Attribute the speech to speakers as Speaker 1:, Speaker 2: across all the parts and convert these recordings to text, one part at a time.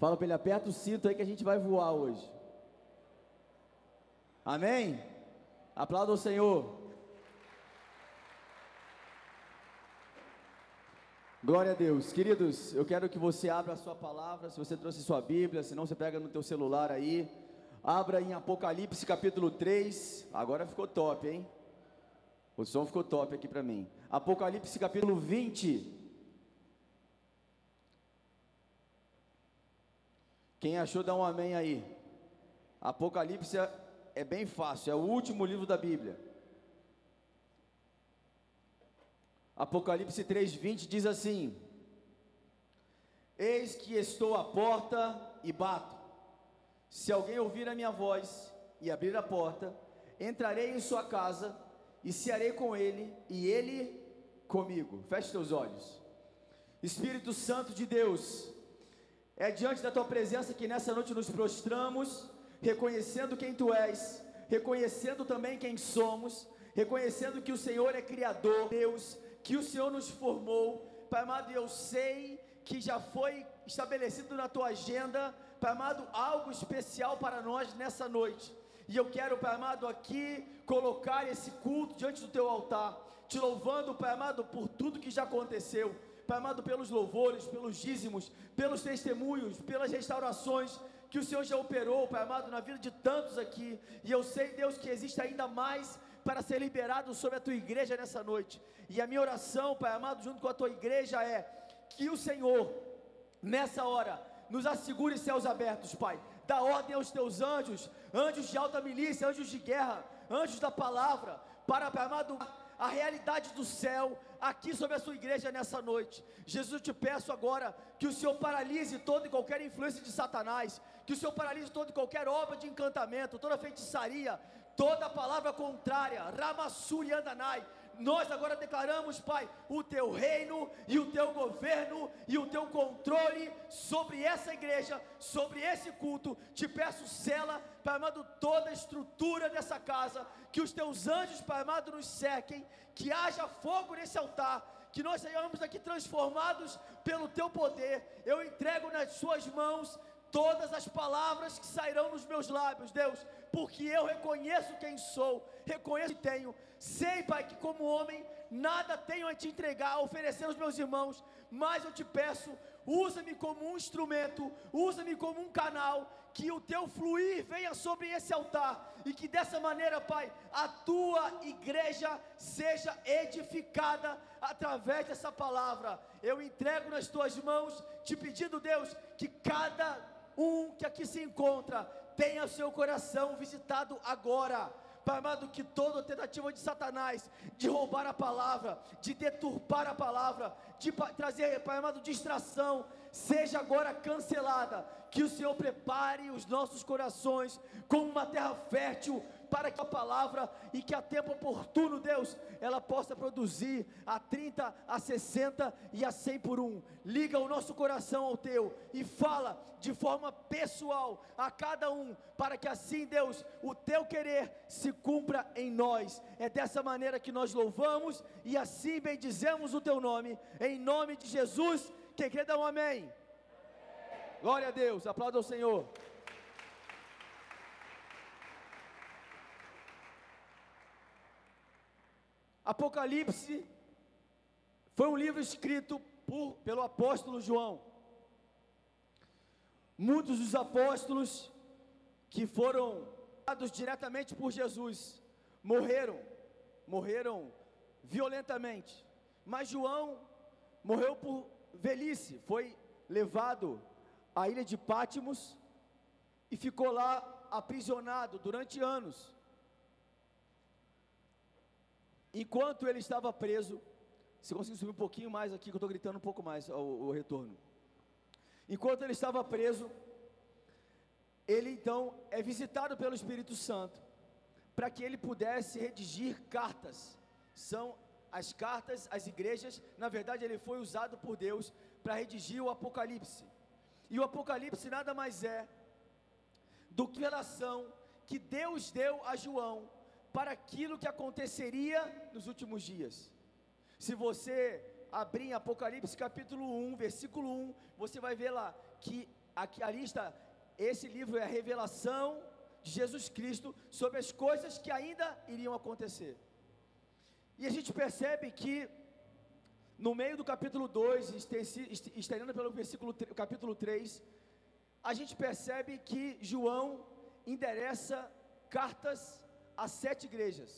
Speaker 1: Fala para ele, aperta o cinto aí que a gente vai voar hoje. Amém? Aplauda o Senhor. Glória a Deus. Queridos, eu quero que você abra a sua palavra, se você trouxe sua Bíblia, se não você pega no teu celular aí. Abra em Apocalipse capítulo 3. Agora ficou top, hein? O som ficou top aqui para mim. Apocalipse capítulo 20. Quem achou, dá um amém aí. Apocalipse é, é bem fácil, é o último livro da Bíblia. Apocalipse 3:20 diz assim: Eis que estou à porta e bato. Se alguém ouvir a minha voz e abrir a porta, entrarei em sua casa e cearei com ele e ele comigo. Feche teus olhos. Espírito Santo de Deus, é diante da tua presença que nessa noite nos prostramos, reconhecendo quem tu és, reconhecendo também quem somos, reconhecendo que o Senhor é criador, Deus, que o Senhor nos formou. Pai amado, eu sei que já foi estabelecido na tua agenda, Pai amado, algo especial para nós nessa noite. E eu quero, Pai amado, aqui colocar esse culto diante do teu altar, te louvando, Pai amado, por tudo que já aconteceu. Pai amado, pelos louvores, pelos dízimos, pelos testemunhos, pelas restaurações que o Senhor já operou, Pai amado, na vida de tantos aqui. E eu sei, Deus, que existe ainda mais para ser liberado sobre a tua igreja nessa noite. E a minha oração, Pai amado, junto com a tua igreja é que o Senhor, nessa hora, nos assegure céus abertos, Pai. Dá ordem aos teus anjos, anjos de alta milícia, anjos de guerra, anjos da palavra, para, Pai amado, a realidade do céu aqui sobre a sua igreja nessa noite. Jesus, eu te peço agora que o Senhor paralise toda e qualquer influência de Satanás, que o Senhor paralise toda e qualquer obra de encantamento, toda feitiçaria, toda palavra contrária, Ramassuri Andanai, nós agora declaramos, Pai, o teu reino e o teu governo e o teu controle sobre essa igreja, sobre esse culto. Te peço, cela, Pai amado, toda a estrutura dessa casa, que os teus anjos, Pai amado, nos sequem, que haja fogo nesse altar que nós sejamos aqui transformados pelo teu poder. Eu entrego nas suas mãos todas as palavras que sairão nos meus lábios, Deus, porque eu reconheço quem sou, reconheço que tenho. Sei, Pai, que como homem nada tenho a te entregar, a oferecer aos meus irmãos, mas eu te peço, usa-me como um instrumento, usa-me como um canal, que o teu fluir venha sobre esse altar e que dessa maneira, Pai, a tua igreja seja edificada através dessa palavra. Eu entrego nas tuas mãos, te pedindo, Deus, que cada um que aqui se encontra tenha seu coração visitado agora. Pai amado, que toda tentativa de Satanás de roubar a palavra, de deturpar a palavra, de trazer, Pai amado, distração, seja agora cancelada. Que o Senhor prepare os nossos corações como uma terra fértil para que a palavra e que a tempo oportuno, Deus, ela possa produzir a 30, a 60 e a 100 por um. Liga o nosso coração ao teu e fala de forma pessoal a cada um, para que assim, Deus, o teu querer se cumpra em nós. É dessa maneira que nós louvamos e assim bendizemos o teu nome, em nome de Jesus. Quem quer dar um amém? Glória a Deus, aplauda o Senhor. Apocalipse foi um livro escrito por, pelo apóstolo João. Muitos dos apóstolos que foram dados diretamente por Jesus morreram, morreram violentamente. Mas João morreu por velhice, foi levado à ilha de Pátimos e ficou lá aprisionado durante anos. Enquanto ele estava preso, se conseguir subir um pouquinho mais aqui, que eu estou gritando um pouco mais o, retorno. Enquanto ele estava preso, ele então é visitado pelo Espírito Santo, para que ele pudesse redigir cartas. São as cartas às igrejas, na verdade, ele foi usado por Deus para redigir o Apocalipse. E o Apocalipse nada mais é do que relação que Deus deu a João para aquilo que aconteceria nos últimos dias. Se você abrir em Apocalipse capítulo 1, versículo 1, você vai ver lá que aqui a lista, esse livro é a revelação de Jesus Cristo sobre as coisas que ainda iriam acontecer. E a gente percebe que no meio do capítulo 2, estendendo pelo versículo capítulo 3, a gente percebe que João endereça cartas a sete igrejas.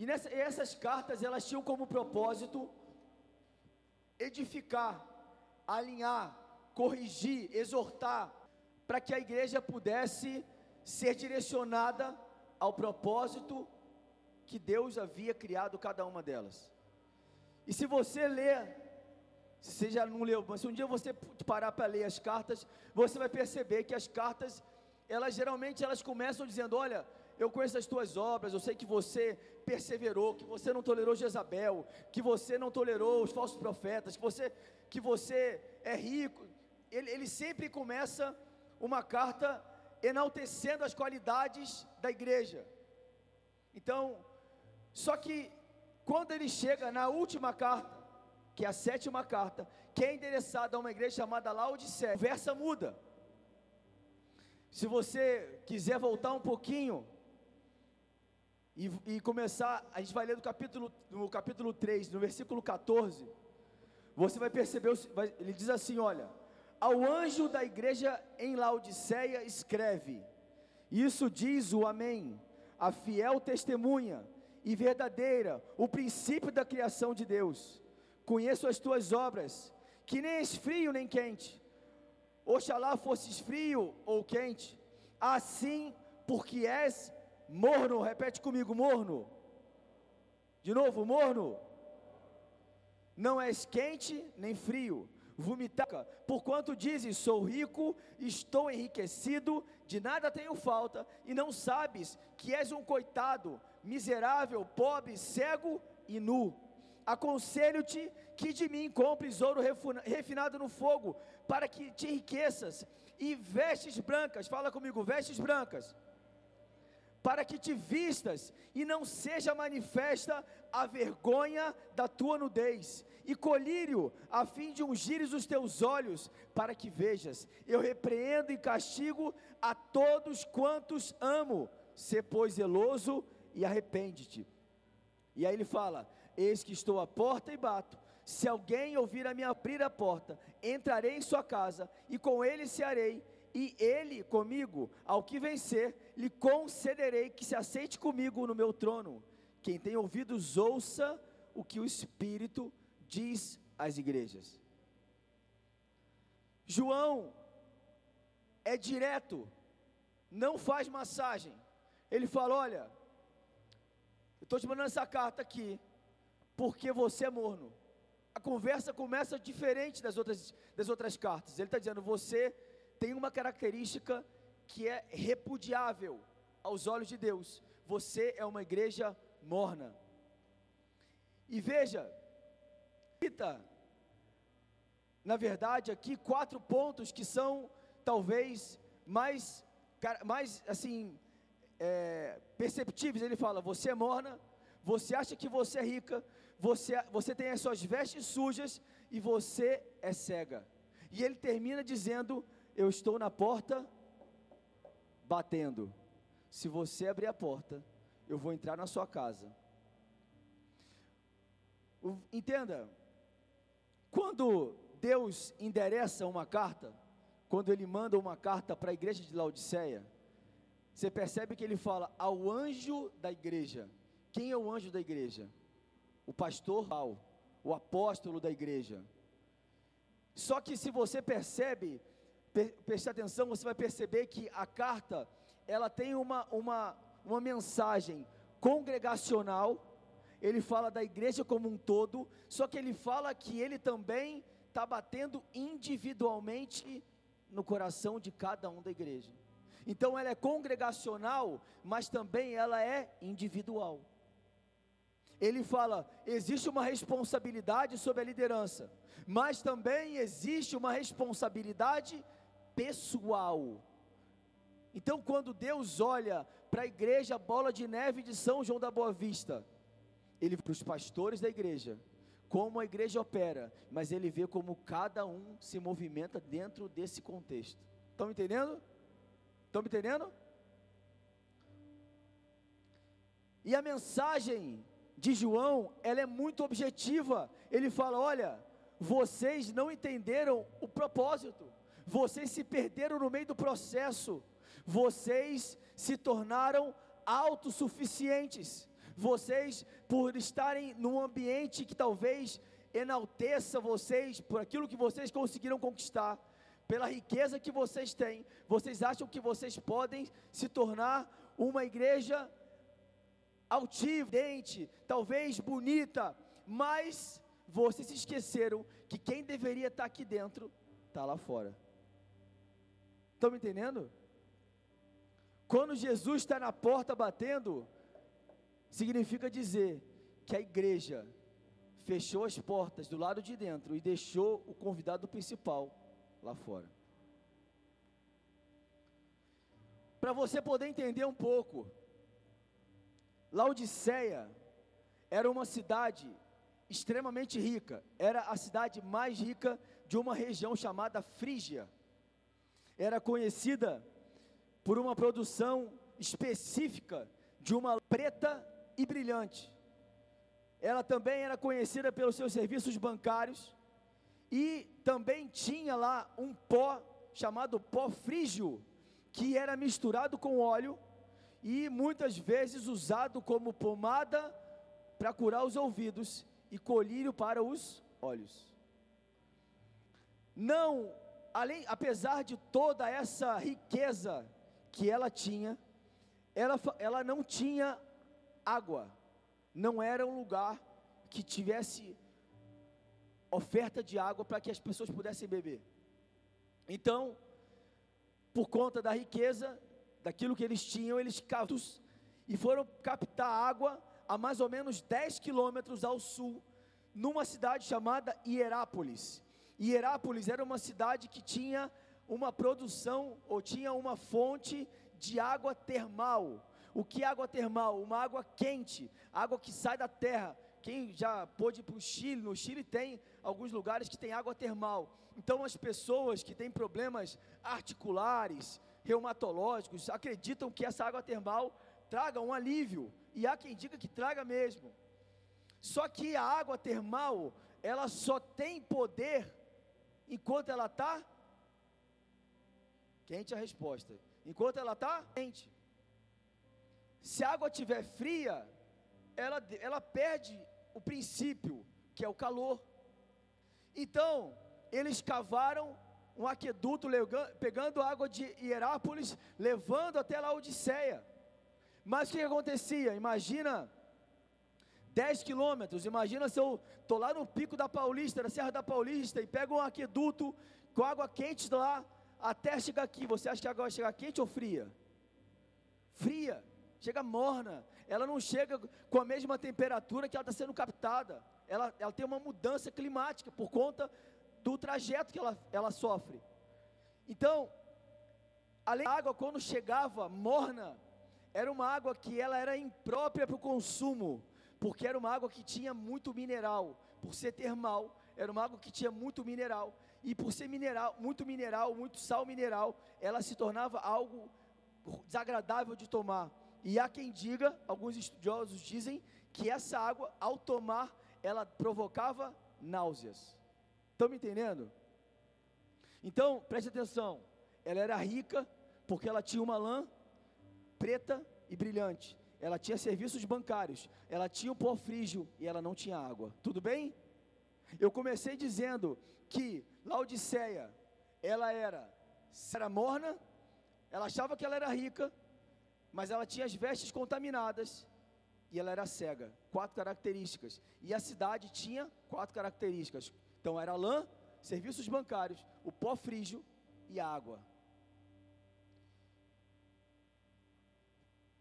Speaker 1: E, nessa, e essas cartas elas tinham como propósito edificar, alinhar, corrigir, exortar, para que a igreja pudesse ser direcionada ao propósito que Deus havia criado cada uma delas. E se você ler, se você já não leu, mas se um dia você parar para ler as cartas, você vai perceber que as cartas, elas geralmente elas começam dizendo: Olha, eu conheço as tuas obras, eu sei que você perseverou, que você não tolerou Jezabel, que você não tolerou os falsos profetas, que você, que você é rico. Ele, ele sempre começa uma carta enaltecendo as qualidades da igreja. Então, só que quando ele chega na última carta, que é a sétima carta, que é endereçada a uma igreja chamada Laodiceia, a conversa muda. Se você quiser voltar um pouquinho e, e, começar, a gente vai ler do capítulo, no capítulo 3, no versículo 14, você vai perceber, vai, ele diz assim: olha, ao anjo da igreja em Laodiceia escreve, isso diz o Amém, a fiel testemunha e verdadeira, o princípio da criação de Deus. Conheço as tuas obras, que nem és frio nem quente. Oxalá fosses frio ou quente, assim porque és morno. Repete comigo: morno. De novo, morno. Não és quente nem frio. Vomitar, porquanto dizes: Sou rico, estou enriquecido, de nada tenho falta, e não sabes que és um coitado, miserável, pobre, cego e nu. Aconselho-te que de mim compres ouro refinado no fogo, para que te enriqueças, e vestes brancas, fala comigo, vestes brancas, para que te vistas e não seja manifesta a vergonha da tua nudez, e colírio, a fim de ungires os teus olhos, para que vejas. Eu repreendo e castigo a todos quantos amo. Se pois zeloso e arrepende-te. E aí ele fala: Eis que estou à porta e bato. Se alguém ouvir a me abrir a porta, entrarei em sua casa e com ele cearei, e ele comigo, ao que vencer, lhe concederei que se aceite comigo no meu trono. Quem tem ouvidos, ouça o que o Espírito diz às igrejas. João é direto, não faz massagem. Ele fala: olha, eu estou te mandando essa carta aqui, porque você é morno. A conversa começa diferente das outras, das outras cartas. Ele está dizendo: você tem uma característica que é repudiável aos olhos de Deus. Você é uma igreja morna. E veja, cita, na verdade, aqui quatro pontos que são talvez mais, mais assim, é, perceptíveis. Ele fala: você é morna, você acha que você é rica, você, você tem as suas vestes sujas e você é cega. E ele termina dizendo: Eu estou na porta batendo. Se você abrir a porta, eu vou entrar na sua casa. Entenda, quando Deus endereça uma carta, quando Ele manda uma carta para a igreja de Laodiceia, você percebe que ele fala ao anjo da igreja. Quem é o anjo da igreja? O pastor, o apóstolo da igreja. Só que se você percebe, preste atenção, você vai perceber que a carta, ela tem uma, uma, uma mensagem congregacional, ele fala da igreja como um todo, só que ele fala que ele também está batendo individualmente no coração de cada um da igreja. Então ela é congregacional, mas também ela é individual. Ele fala: existe uma responsabilidade sobre a liderança, mas também existe uma responsabilidade pessoal. Então, quando Deus olha para a igreja Bola de Neve de São João da Boa Vista, ele para os pastores da igreja, como a igreja opera, mas ele vê como cada um se movimenta dentro desse contexto. Estão me entendendo? Estão me entendendo? E a mensagem de João, ela é muito objetiva. Ele fala: olha, vocês não entenderam o propósito, vocês se perderam no meio do processo, vocês se tornaram autossuficientes, vocês, por estarem num ambiente que talvez enalteça vocês por aquilo que vocês conseguiram conquistar, pela riqueza que vocês têm, vocês acham que vocês podem se tornar uma igreja altiva, talvez bonita, mas vocês se esqueceram que quem deveria estar aqui dentro está lá fora. Estão me entendendo? Quando Jesus está na porta batendo, significa dizer que a igreja fechou as portas do lado de dentro e deixou o convidado principal lá fora. Para você poder entender um pouco, Laodiceia era uma cidade extremamente rica, era a cidade mais rica de uma região chamada Frígia. Era conhecida por uma produção específica de uma preta e brilhante. Ela também era conhecida pelos seus serviços bancários e também tinha lá um pó chamado pó frígio, que era misturado com óleo e muitas vezes usado como pomada para curar os ouvidos e colírio para os olhos. Não, além, apesar de toda essa riqueza que ela tinha, ela, ela não tinha água, não era um lugar que tivesse oferta de água para que as pessoas pudessem beber. Então, por conta da riqueza, daquilo que eles tinham, eles cavaram e foram captar água a mais ou menos 10 quilômetros ao sul, numa cidade chamada Hierápolis. Hierápolis era uma cidade que tinha uma produção ou tinha uma fonte de água termal. O que é água termal? Uma água quente, água que sai da terra. Quem já pôde ir para o Chile, no Chile tem alguns lugares que tem água termal. Então as pessoas que têm problemas articulares, reumatológicos, acreditam que essa água termal traga um alívio. E há quem diga que traga mesmo. Só que a água termal, ela só tem poder enquanto ela está quente a resposta. Enquanto ela está quente. Se a água estiver fria, ela, ela perde o princípio, que é o calor. Então, eles cavaram um aqueduto pegando água de Hierápolis, levando até Laodiceia. Mas o que acontecia? Imagina 10 quilômetros, imagina se eu estou lá no pico da Paulista, na Serra da Paulista, e pego um aqueduto com água quente lá, até chegar aqui. Você acha que a água vai chegar quente ou fria? Fria, chega morna. Ela não chega com a mesma temperatura que ela está sendo captada. Ela, ela tem uma mudança climática por conta do trajeto que ela, ela sofre. Então, além da água, quando chegava morna, era uma água que ela era imprópria para o consumo, porque era uma água que tinha muito mineral, por ser termal, era uma água que tinha muito mineral, e por ser mineral, muito mineral, muito sal mineral, ela se tornava algo desagradável de tomar. E há quem diga, alguns estudiosos dizem, que essa água, ao tomar, ela provocava náuseas. Estão me entendendo? Então, preste atenção. Ela era rica porque ela tinha uma lã preta e brilhante. Ela tinha serviços bancários. Ela tinha o pó frígio e ela não tinha água. Tudo bem? Eu comecei dizendo que Laodiceia, ela era, era morna, ela achava que ela era rica, mas ela tinha as vestes contaminadas e ela era cega. Quatro características. E a cidade tinha quatro características. Então era lã, serviços bancários, o pó frígio e a água.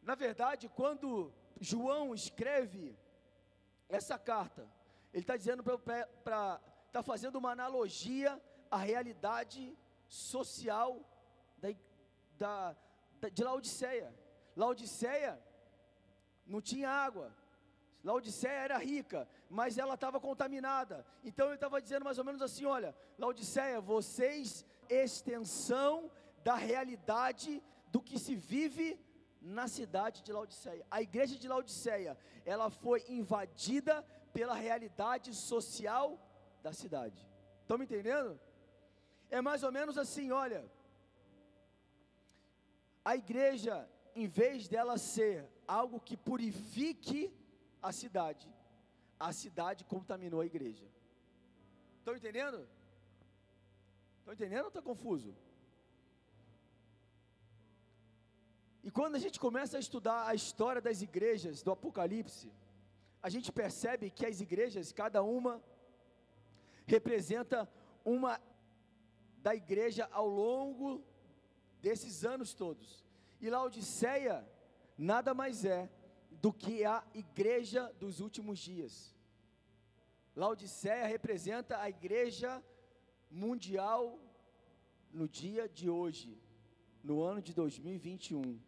Speaker 1: Na verdade, quando João escreve essa carta, ele está dizendo para, está fazendo uma analogia à realidade social da, da, de Laodiceia. Laodiceia não tinha água, Laodiceia era rica, mas ela estava contaminada. Então ele estava dizendo mais ou menos assim: olha, Laodiceia, vocês, extensão da realidade do que se vive na cidade de Laodiceia. A igreja de Laodiceia, ela foi invadida pela realidade social da cidade. Estão me entendendo? É mais ou menos assim, olha. A igreja, em vez dela ser algo que purifique a cidade, a cidade contaminou a igreja. Estão entendendo? Estão entendendo ou está confuso? E quando a gente começa a estudar a história das igrejas do Apocalipse, a gente percebe que as igrejas, cada uma, representa uma da igreja ao longo desses anos todos. E Laodiceia nada mais é do que a igreja dos últimos dias. Laodiceia representa a igreja mundial no dia de hoje, no ano de 2021.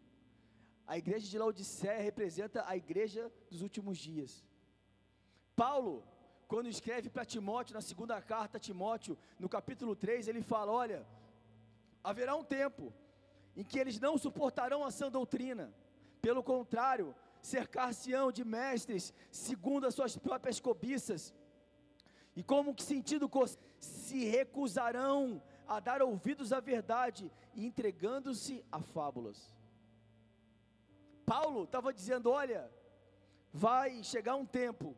Speaker 1: A igreja de Laodiceia representa a igreja dos últimos dias. Paulo, quando escreve para Timóteo, na segunda carta a Timóteo, no capítulo 3, ele fala: Olha, haverá um tempo em que eles não suportarão a sã doutrina, pelo contrário, cercar-se-ão de mestres, segundo as suas próprias cobiças, e como que sentido se recusarão a dar ouvidos à verdade, entregando-se a fábulas. Paulo estava dizendo: olha, vai chegar um tempo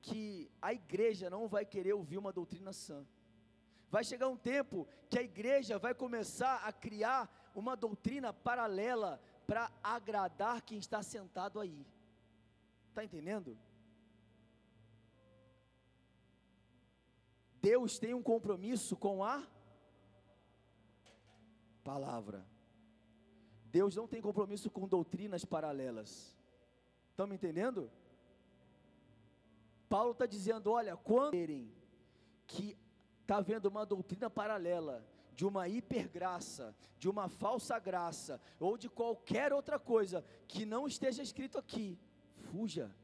Speaker 1: que a igreja não vai querer ouvir uma doutrina sã. Vai chegar um tempo que a igreja vai começar a criar uma doutrina paralela para agradar quem está sentado aí. Está entendendo? Deus tem um compromisso com a palavra. Deus não tem compromisso com doutrinas paralelas. Estão me entendendo? Paulo está dizendo: olha, quando que está havendo uma doutrina paralela, de uma hipergraça, de uma falsa graça, ou de qualquer outra coisa que não esteja escrito aqui, fuja.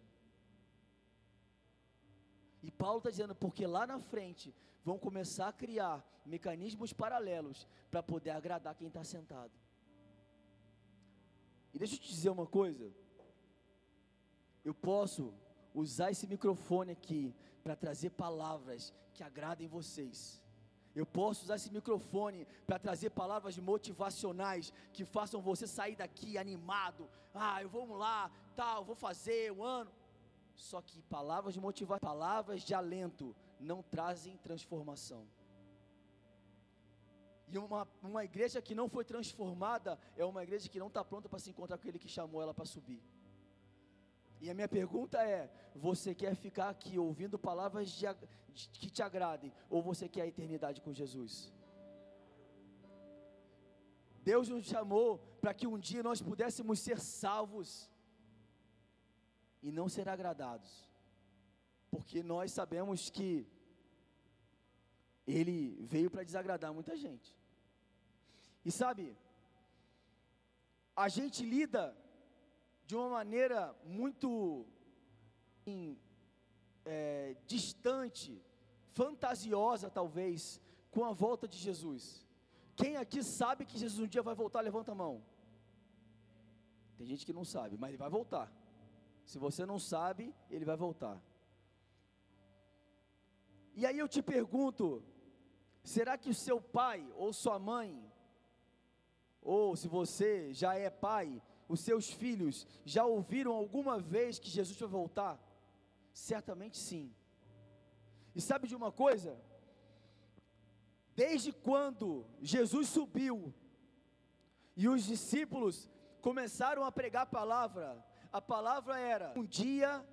Speaker 1: E Paulo está dizendo, porque lá na frente vão começar a criar mecanismos paralelos para poder agradar quem está sentado. Deixa eu te dizer uma coisa. Eu posso usar esse microfone aqui para trazer palavras que agradem vocês. Eu posso usar esse microfone para trazer palavras motivacionais que façam você sair daqui animado. Ah, eu vou lá, tal, vou fazer um ano. Só que palavras de motivação, palavras de alento não trazem transformação. E uma, uma igreja que não foi transformada é uma igreja que não está pronta para se encontrar com aquele que chamou ela para subir. E a minha pergunta é: você quer ficar aqui ouvindo palavras de, de, que te agradem, ou você quer a eternidade com Jesus? Deus nos chamou para que um dia nós pudéssemos ser salvos e não ser agradados, porque nós sabemos que Ele veio para desagradar muita gente. E sabe, a gente lida de uma maneira muito é, distante, fantasiosa talvez, com a volta de Jesus. Quem aqui sabe que Jesus um dia vai voltar, levanta a mão. Tem gente que não sabe, mas ele vai voltar. Se você não sabe, ele vai voltar. E aí eu te pergunto: será que o seu pai ou sua mãe, ou se você já é pai, os seus filhos já ouviram alguma vez que Jesus vai voltar? Certamente sim. E sabe de uma coisa? Desde quando Jesus subiu e os discípulos começaram a pregar a palavra, a palavra era: um dia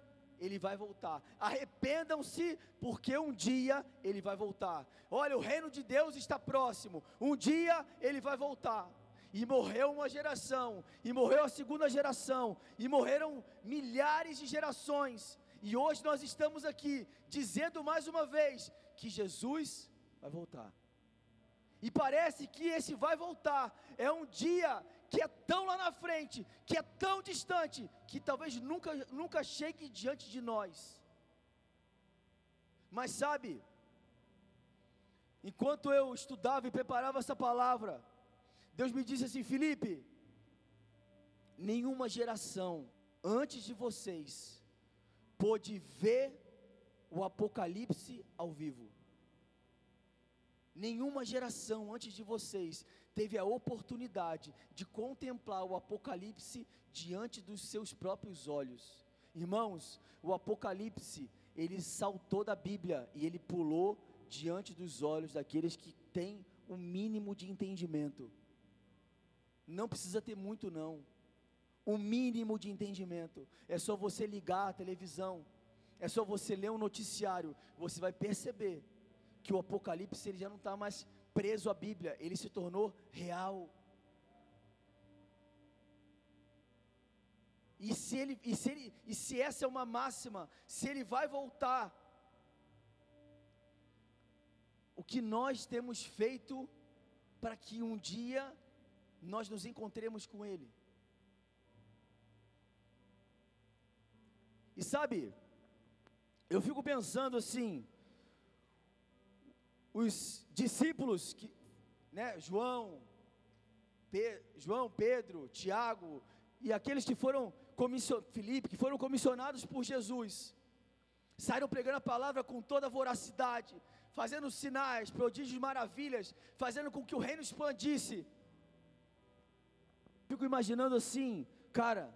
Speaker 1: ele vai voltar. Arrependam-se, porque um dia ele vai voltar. Olha, o reino de Deus está próximo. Um dia ele vai voltar e morreu uma geração, e morreu a segunda geração, e morreram milhares de gerações, e hoje nós estamos aqui dizendo mais uma vez que Jesus vai voltar. E parece que esse vai voltar é um dia que é tão lá na frente, que é tão distante, que talvez nunca, nunca chegue diante de nós. Mas sabe, enquanto eu estudava e preparava essa palavra, Deus me disse assim: Felipe, nenhuma geração antes de vocês pôde ver o Apocalipse ao vivo. Nenhuma geração antes de vocês teve a oportunidade de contemplar o Apocalipse diante dos seus próprios olhos. Irmãos, o Apocalipse, ele saltou da Bíblia e ele pulou diante dos olhos daqueles que têm o mínimo de entendimento. Não precisa ter muito, não. O mínimo de entendimento. É só você ligar a televisão. É só você ler um noticiário. Você vai perceber que o Apocalipse ele já não está mais preso à Bíblia, ele se tornou real. E se, ele, e, se ele, e se essa é uma máxima, se ele vai voltar, o que nós temos feito para que um dia nós nos encontremos com Ele? E sabe, eu fico pensando assim, os discípulos, que, né, João, Pe, João, Pedro, Tiago, e aqueles que foram Filipe, que foram comissionados por Jesus, saíram pregando a palavra com toda voracidade, fazendo sinais, prodígios, maravilhas, fazendo com que o reino expandisse. Fico imaginando assim, cara,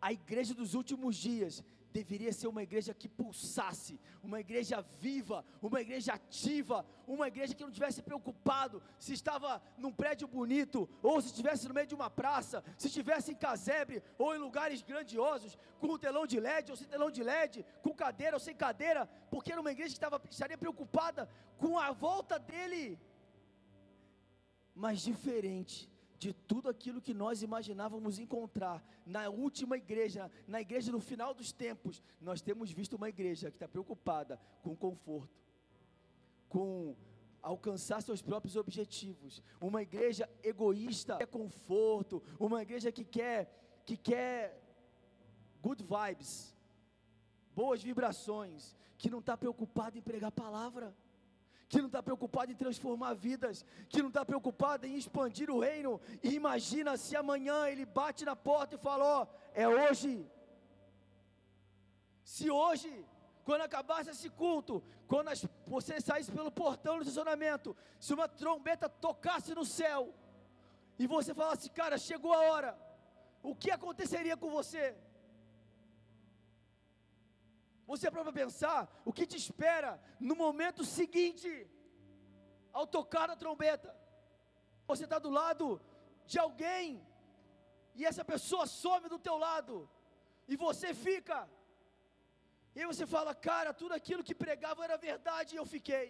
Speaker 1: a igreja dos últimos dias deveria ser uma igreja que pulsasse, uma igreja viva, uma igreja ativa, uma igreja que não tivesse preocupado se estava num prédio bonito, ou se estivesse no meio de uma praça, se estivesse em casebre, ou em lugares grandiosos, com telão de LED ou sem telão de LED, com cadeira ou sem cadeira, porque era uma igreja que estava, estaria preocupada com a volta dele, mas diferente de tudo aquilo que nós imaginávamos encontrar na última igreja, na igreja no final dos tempos, nós temos visto uma igreja que está preocupada com conforto, com alcançar seus próprios objetivos, uma igreja egoísta, que quer conforto, uma igreja que quer, que quer good vibes, boas vibrações, que não está preocupada em pregar palavra que não está preocupado em transformar vidas, que não está preocupado em expandir o reino. E imagina se amanhã ele bate na porta e fala: Ó, oh, é hoje. Se hoje, quando acabasse esse culto, quando as, você saísse pelo portão do estacionamento, se uma trombeta tocasse no céu, e você falasse, cara, chegou a hora, o que aconteceria com você? Você para pensar o que te espera no momento seguinte, ao tocar a trombeta. Você está do lado de alguém e essa pessoa some do teu lado e você fica. E aí você fala, cara, tudo aquilo que pregava era verdade e eu fiquei.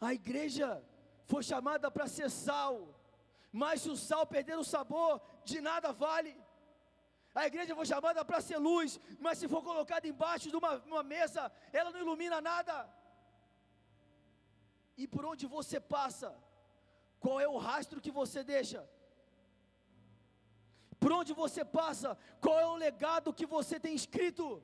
Speaker 1: A igreja foi chamada para ser sal, mas se o sal perder o sabor, de nada vale. A igreja foi chamada para ser luz, mas se for colocada embaixo de uma, uma mesa, ela não ilumina nada. E por onde você passa, qual é o rastro que você deixa? Por onde você passa, qual é o legado que você tem escrito?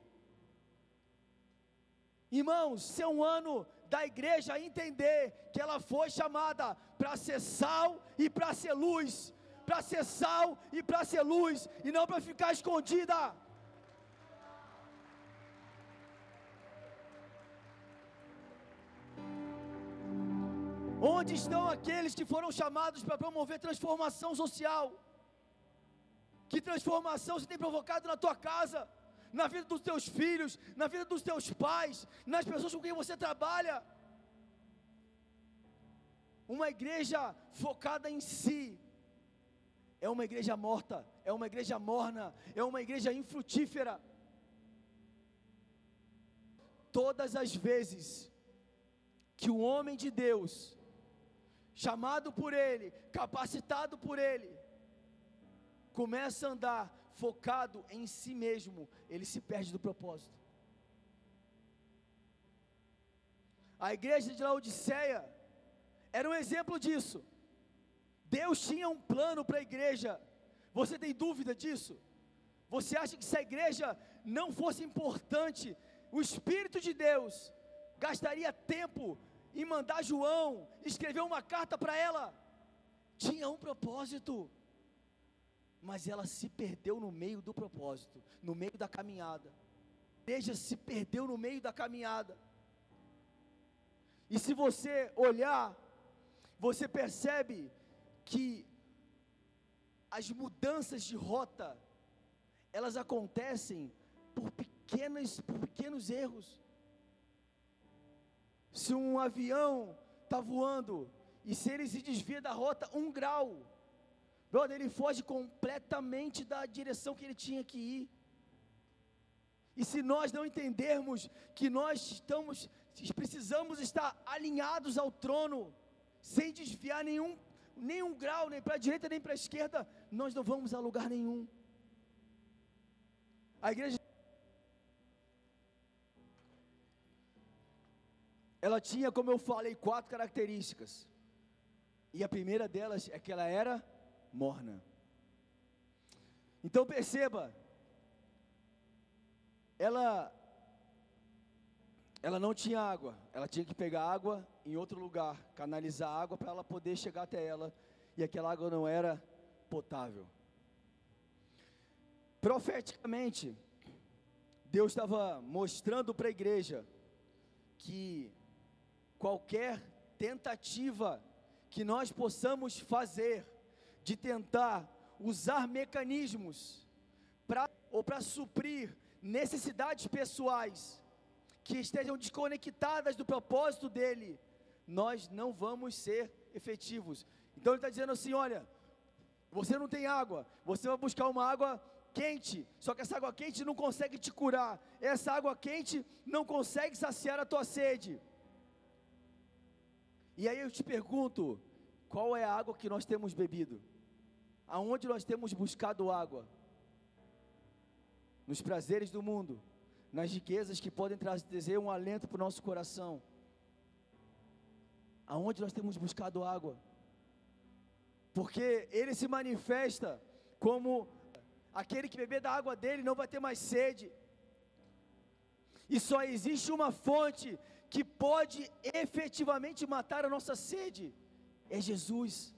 Speaker 1: Irmãos, se é um ano da igreja entender que ela foi chamada para ser sal e para ser luz, para ser sal e para ser luz, e não para ficar escondida. Onde estão aqueles que foram chamados para promover transformação social? Que transformação você tem provocado na tua casa, na vida dos teus filhos, na vida dos teus pais, nas pessoas com quem você trabalha? Uma igreja focada em si, é uma igreja morta, é uma igreja morna, é uma igreja infrutífera. Todas as vezes que o homem de Deus, chamado por Ele, capacitado por Ele, começa a andar focado em si mesmo, ele se perde do propósito. A igreja de Laodiceia era um exemplo disso. Deus tinha um plano para a igreja. Você tem dúvida disso? Você acha que se a igreja não fosse importante, o Espírito de Deus gastaria tempo em mandar João escrever uma carta para ela. Tinha um propósito, mas ela se perdeu no meio do propósito, no meio da caminhada. A igreja se perdeu no meio da caminhada. E se você olhar, você percebe que as mudanças de rota, elas acontecem por, pequenas, por pequenos erros. Se um avião está voando e se ele se desvia da rota um grau, brother, ele foge completamente da direção que ele tinha que ir. E se nós não entendermos que nós estamos, precisamos estar alinhados ao trono, sem desviar nenhum, nenhum grau, nem para a direita nem para a esquerda, nós não vamos a lugar nenhum. A igreja ela tinha, como eu falei, quatro características. E a primeira delas é que ela era morna. Então perceba, ela ela não tinha água, ela tinha que pegar água em outro lugar, canalizar água para ela poder chegar até ela, e aquela água não era potável. Profeticamente, Deus estava mostrando para a igreja que qualquer tentativa que nós possamos fazer de tentar usar mecanismos para ou para suprir necessidades pessoais que estejam desconectadas do propósito dele, nós não vamos ser efetivos. Então ele está dizendo assim: olha, você não tem água, você vai buscar uma água quente, só que essa água quente não consegue te curar, essa água quente não consegue saciar a tua sede. E aí eu te pergunto: qual é a água que nós temos bebido? Aonde nós temos buscado água? Nos prazeres do mundo, nas riquezas que podem trazer um alento para o nosso coração. Aonde nós temos buscado água? Porque ele se manifesta como aquele que beber da água dele não vai ter mais sede. E só existe uma fonte que pode efetivamente matar a nossa sede é Jesus.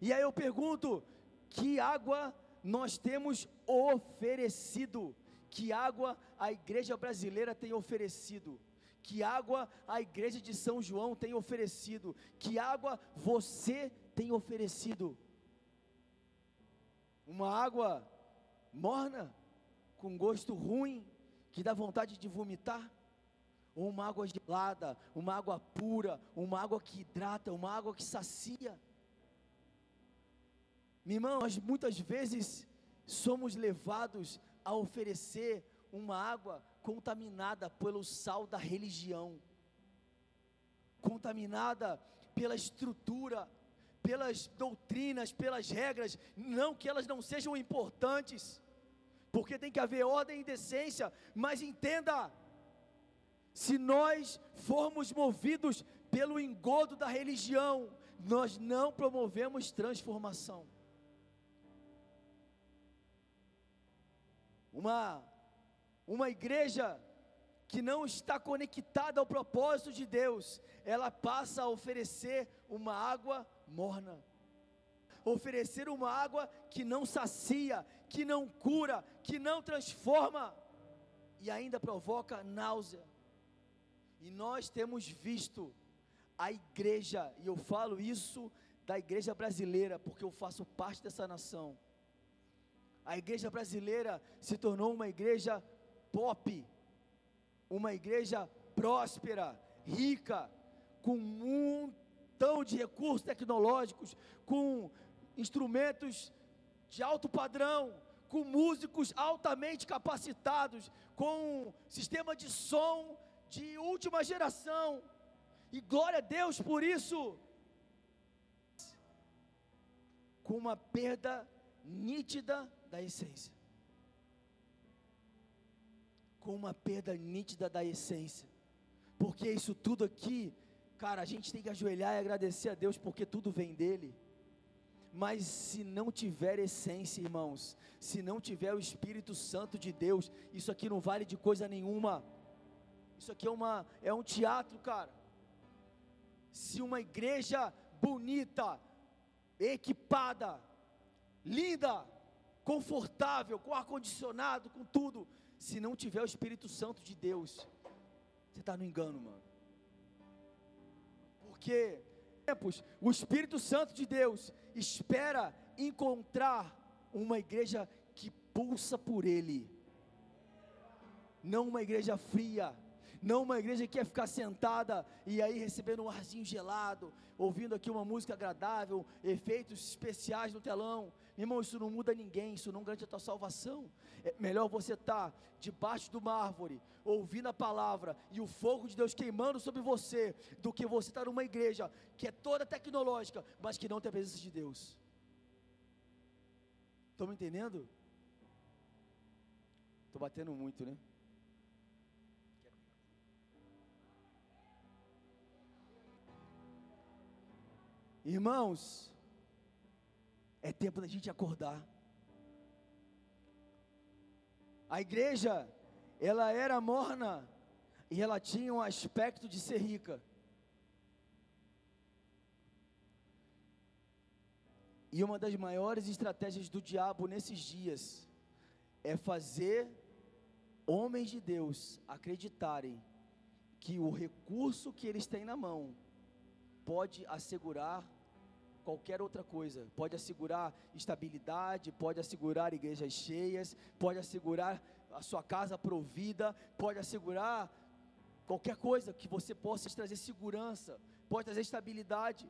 Speaker 1: E aí eu pergunto: que água nós temos oferecido? Que água a igreja brasileira tem oferecido? Que água a igreja de São João tem oferecido? Que água você tem oferecido? Uma água morna, com gosto ruim, que dá vontade de vomitar? ou uma água gelada, uma água pura, uma água que hidrata, uma água que sacia. Minha irmã, nós muitas vezes somos levados a oferecer uma água contaminada pelo sal da religião, contaminada pela estrutura, pelas doutrinas, pelas regras, não que elas não sejam importantes, porque tem que haver ordem e decência, mas entenda, se nós formos movidos pelo engodo da religião, nós não promovemos transformação. Uma, uma igreja que não está conectada ao propósito de Deus, ela passa a oferecer uma água morna, oferecer uma água que não sacia, que não cura, que não transforma e ainda provoca náusea. E nós temos visto a igreja, e eu falo isso da igreja brasileira, porque eu faço parte dessa nação. A igreja brasileira se tornou uma igreja pop, uma igreja próspera, rica, com um montão de recursos tecnológicos, com instrumentos de alto padrão, com músicos altamente capacitados, com sistema de som de última geração. E glória a Deus por isso. Com uma perda nítida da essência. Com uma perda nítida da essência. Porque isso tudo aqui, cara, a gente tem que ajoelhar e agradecer a Deus porque tudo vem dele. Mas se não tiver essência, irmãos, se não tiver o Espírito Santo de Deus, isso aqui não vale de coisa nenhuma. Isso aqui é uma é um teatro, cara. Se uma igreja bonita, equipada, linda, confortável, com ar condicionado, com tudo, se não tiver o Espírito Santo de Deus, você está no engano, mano. Porque o Espírito Santo de Deus espera encontrar uma igreja que pulsa por Ele, não uma igreja fria, não uma igreja que quer ficar sentada e aí recebendo um arzinho gelado, ouvindo aqui uma música agradável, efeitos especiais no telão. Irmão, isso não muda ninguém, isso não garante a tua salvação. É melhor você estar tá debaixo de uma árvore, ouvindo a palavra e o fogo de Deus queimando sobre você, do que você estar tá numa igreja que é toda tecnológica, mas que não tem a presença de Deus. Estão me entendendo? Estou batendo muito, né? Irmãos, é tempo da gente acordar. A igreja, ela era morna e ela tinha um aspecto de ser rica. E uma das maiores estratégias do diabo nesses dias é fazer homens de Deus acreditarem que o recurso que eles têm na mão pode assegurar qualquer outra coisa. Pode assegurar estabilidade, pode assegurar igrejas cheias, pode assegurar a sua casa provida, pode assegurar qualquer coisa que você possa trazer segurança, pode trazer estabilidade.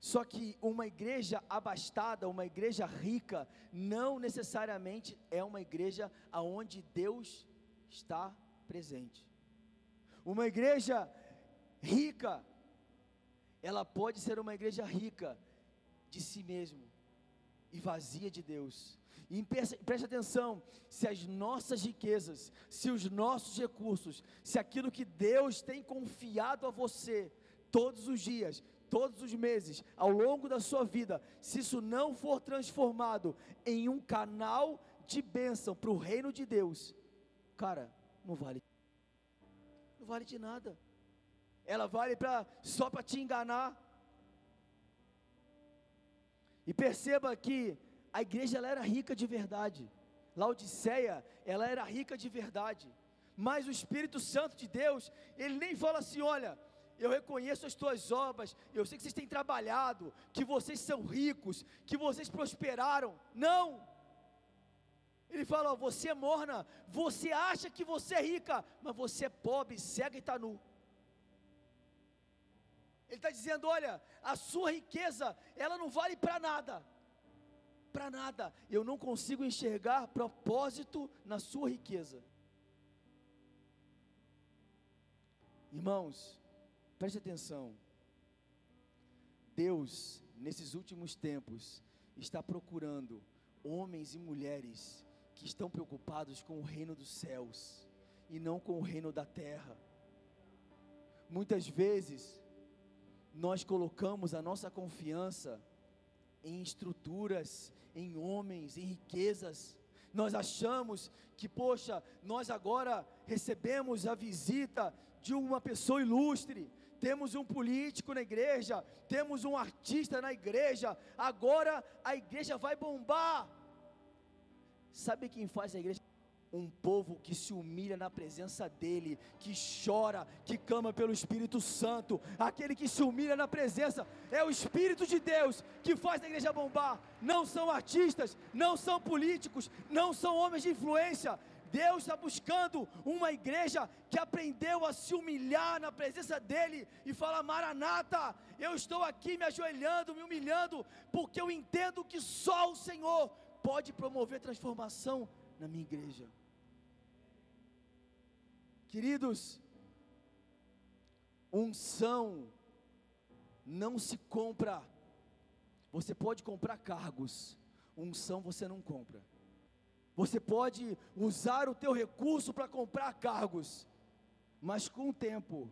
Speaker 1: Só que uma igreja abastada, uma igreja rica, não necessariamente é uma igreja aonde Deus está presente. Uma igreja rica ela pode ser uma igreja rica de si mesmo e vazia de Deus. E preste, atenção: se as nossas riquezas, se os nossos recursos, se aquilo que Deus tem confiado a você todos os dias, todos os meses, ao longo da sua vida, se isso não for transformado em um canal de bênção para o reino de Deus, cara, não vale, não vale de nada ela vale para só para te enganar. E perceba que a igreja ela era rica de verdade. Laodiceia, ela era rica de verdade. Mas o Espírito Santo de Deus, ele nem fala assim, olha, eu reconheço as tuas obras, eu sei que vocês têm trabalhado, que vocês são ricos, que vocês prosperaram. Não! Ele fala: ó, você é morna, você acha que você é rica, mas você é pobre, cega e está nu. Ele está dizendo: olha, a sua riqueza, ela não vale para nada. Para nada. Eu não consigo enxergar propósito na sua riqueza. Irmãos, preste atenção. Deus, nesses últimos tempos, está procurando homens e mulheres que estão preocupados com o reino dos céus e não com o reino da terra. Muitas vezes, nós colocamos a nossa confiança em estruturas, em homens, em riquezas. Nós achamos que, poxa, nós agora recebemos a visita de uma pessoa ilustre, temos um político na igreja, temos um artista na igreja, agora a igreja vai bombar. Sabe quem faz a igreja? Um povo que se humilha na presença dEle, que chora, que clama pelo Espírito Santo, aquele que se humilha na presença, é o Espírito de Deus que faz a igreja bombar, não são artistas, não são políticos, não são homens de influência, Deus está buscando uma igreja que aprendeu a se humilhar na presença dEle e fala: Maranata, eu estou aqui me ajoelhando, me humilhando, porque eu entendo que só o Senhor pode promover transformação na minha igreja. Queridos, unção não se compra. Você pode comprar cargos, unção você não compra. Você pode usar o teu recurso para comprar cargos, mas com o tempo,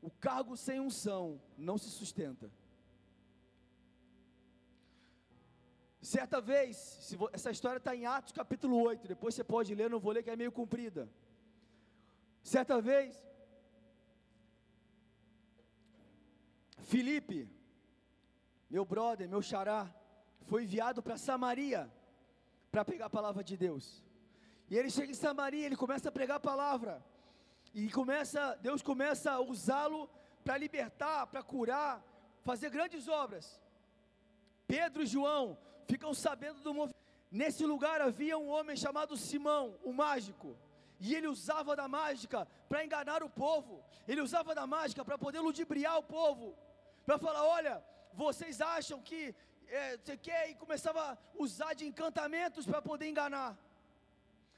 Speaker 1: o cargo sem unção não se sustenta. Certa vez, essa história está em Atos capítulo 8, depois você pode ler, não vou ler que é meio comprida. Certa vez, Felipe, meu brother, meu xará, foi enviado para Samaria para pregar a palavra de Deus. E ele chega em Samaria, ele começa a pregar a palavra. E começa, Deus começa a usá-lo para libertar, para curar, fazer grandes obras. Pedro e João ficam sabendo do movimento. Nesse lugar havia um homem chamado Simão, o mágico. E ele usava da mágica para enganar o povo. Ele usava da mágica para poder ludibriar o povo. Para falar: olha, vocês acham que é, você quer? E começava a usar de encantamentos para poder enganar.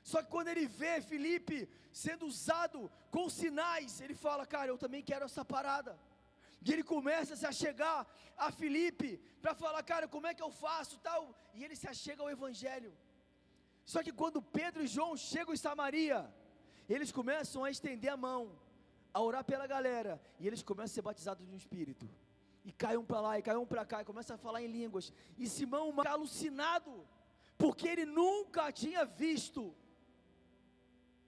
Speaker 1: Só que quando ele vê Felipe sendo usado com sinais, ele fala: Cara, eu também quero essa parada. E ele começa a se achegar a Felipe para falar: Cara, como é que eu faço? tal E ele se achega ao Evangelho. Só que quando Pedro e João chegam em Samaria, eles começam a estender a mão, a orar pela galera, e eles começam a ser batizados no Espírito. E cai um para lá, e cai um para cá, e começa a falar em línguas. E Simão fica alucinado, porque ele nunca tinha visto,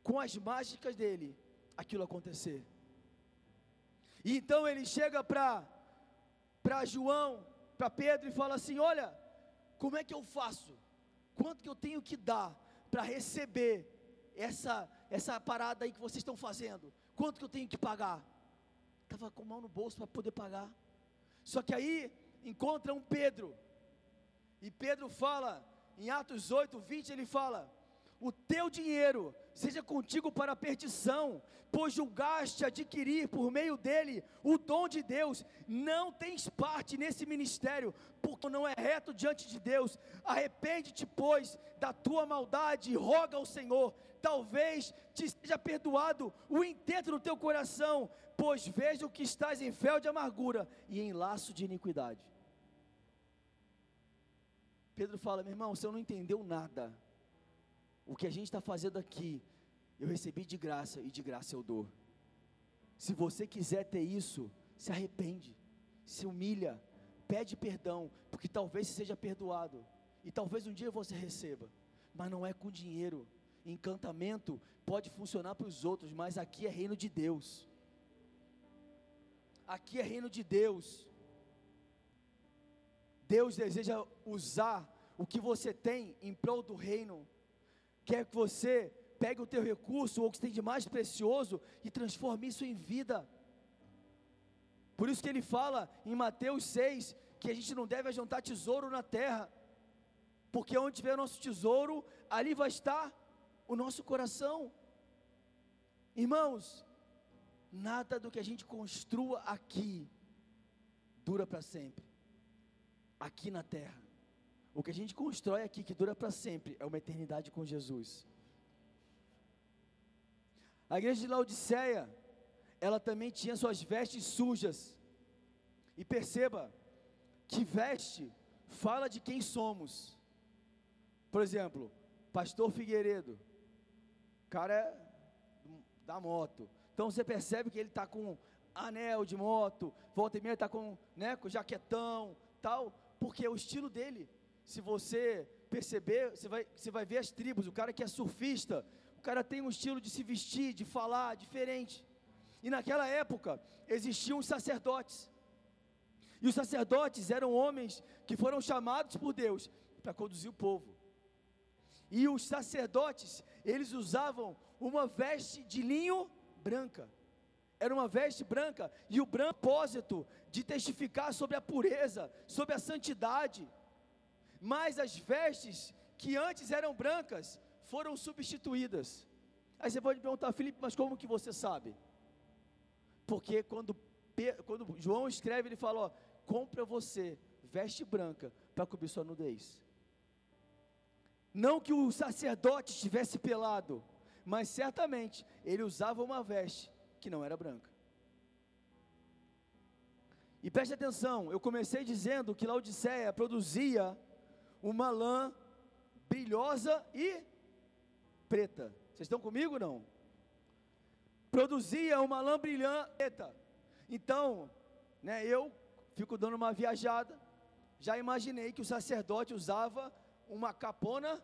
Speaker 1: com as mágicas dele, aquilo acontecer. E então ele chega para João, para Pedro e fala assim: Olha, como é que eu faço? Quanto que eu tenho que dar para receber essa, essa parada aí que vocês estão fazendo? Quanto que eu tenho que pagar? Estava com mão no bolso para poder pagar. Só que aí encontra um Pedro. E Pedro fala, em Atos 8, 20, ele fala: O teu dinheiro seja contigo para a perdição, pois julgaste adquirir por meio dele o dom de Deus, não tens parte nesse ministério, porque não é reto diante de Deus. Arrepende-te, pois, da tua maldade e roga ao Senhor, talvez te seja perdoado o intento do teu coração, pois vejo que estás em fel de amargura e em laço de iniquidade. Pedro fala, meu irmão, você não entendeu nada. O que a gente está fazendo aqui eu recebi de graça e de graça eu dou. Se você quiser ter isso, se arrepende, se humilha, pede perdão, porque talvez seja perdoado, e talvez um dia você receba, mas não é com dinheiro. Encantamento pode funcionar para os outros, mas aqui é reino de Deus. Aqui é reino de Deus. Deus deseja usar o que você tem em prol do reino. Quer que você pegue o teu recurso ou o que tem de mais precioso e transforme isso em vida. Por isso que ele fala em Mateus 6 que a gente não deve ajuntar tesouro na terra, porque onde tiver o nosso tesouro, ali vai estar o nosso coração. Irmãos, nada do que a gente construa aqui dura para sempre, aqui na terra. O que a gente constrói aqui que dura para sempre é uma eternidade com Jesus. A igreja de Laodiceia, ela também tinha suas vestes sujas. E perceba que veste fala de quem somos. Por exemplo, pastor Figueiredo, cara é da moto. Então você percebe que ele está com anel de moto, volta e meia está com, né, com jaquetão, tal, porque é o estilo dele. Se você perceber, você vai, você vai ver as tribos, o cara que é surfista, o cara tem um estilo de se vestir, de falar diferente. E naquela época existiam os sacerdotes. E os sacerdotes eram homens que foram chamados por Deus para conduzir o povo. E os sacerdotes, eles usavam uma veste de linho branca. Era uma veste branca e o branco propósito de testificar sobre a pureza, sobre a santidade. Mas as vestes que antes eram brancas, foram substituídas. Aí você pode perguntar, Felipe, mas como que você sabe? Porque quando, quando João escreve, ele fala: ó, compra você veste branca para cobrir sua nudez. Não que o sacerdote estivesse pelado, mas certamente ele usava uma veste que não era branca. E preste atenção, eu comecei dizendo que Laodiceia produzia uma lã brilhosa e preta. Vocês estão comigo não? Produzia uma lã brilhante preta. Então, né, eu fico dando uma viajada já imaginei que o sacerdote usava uma capona.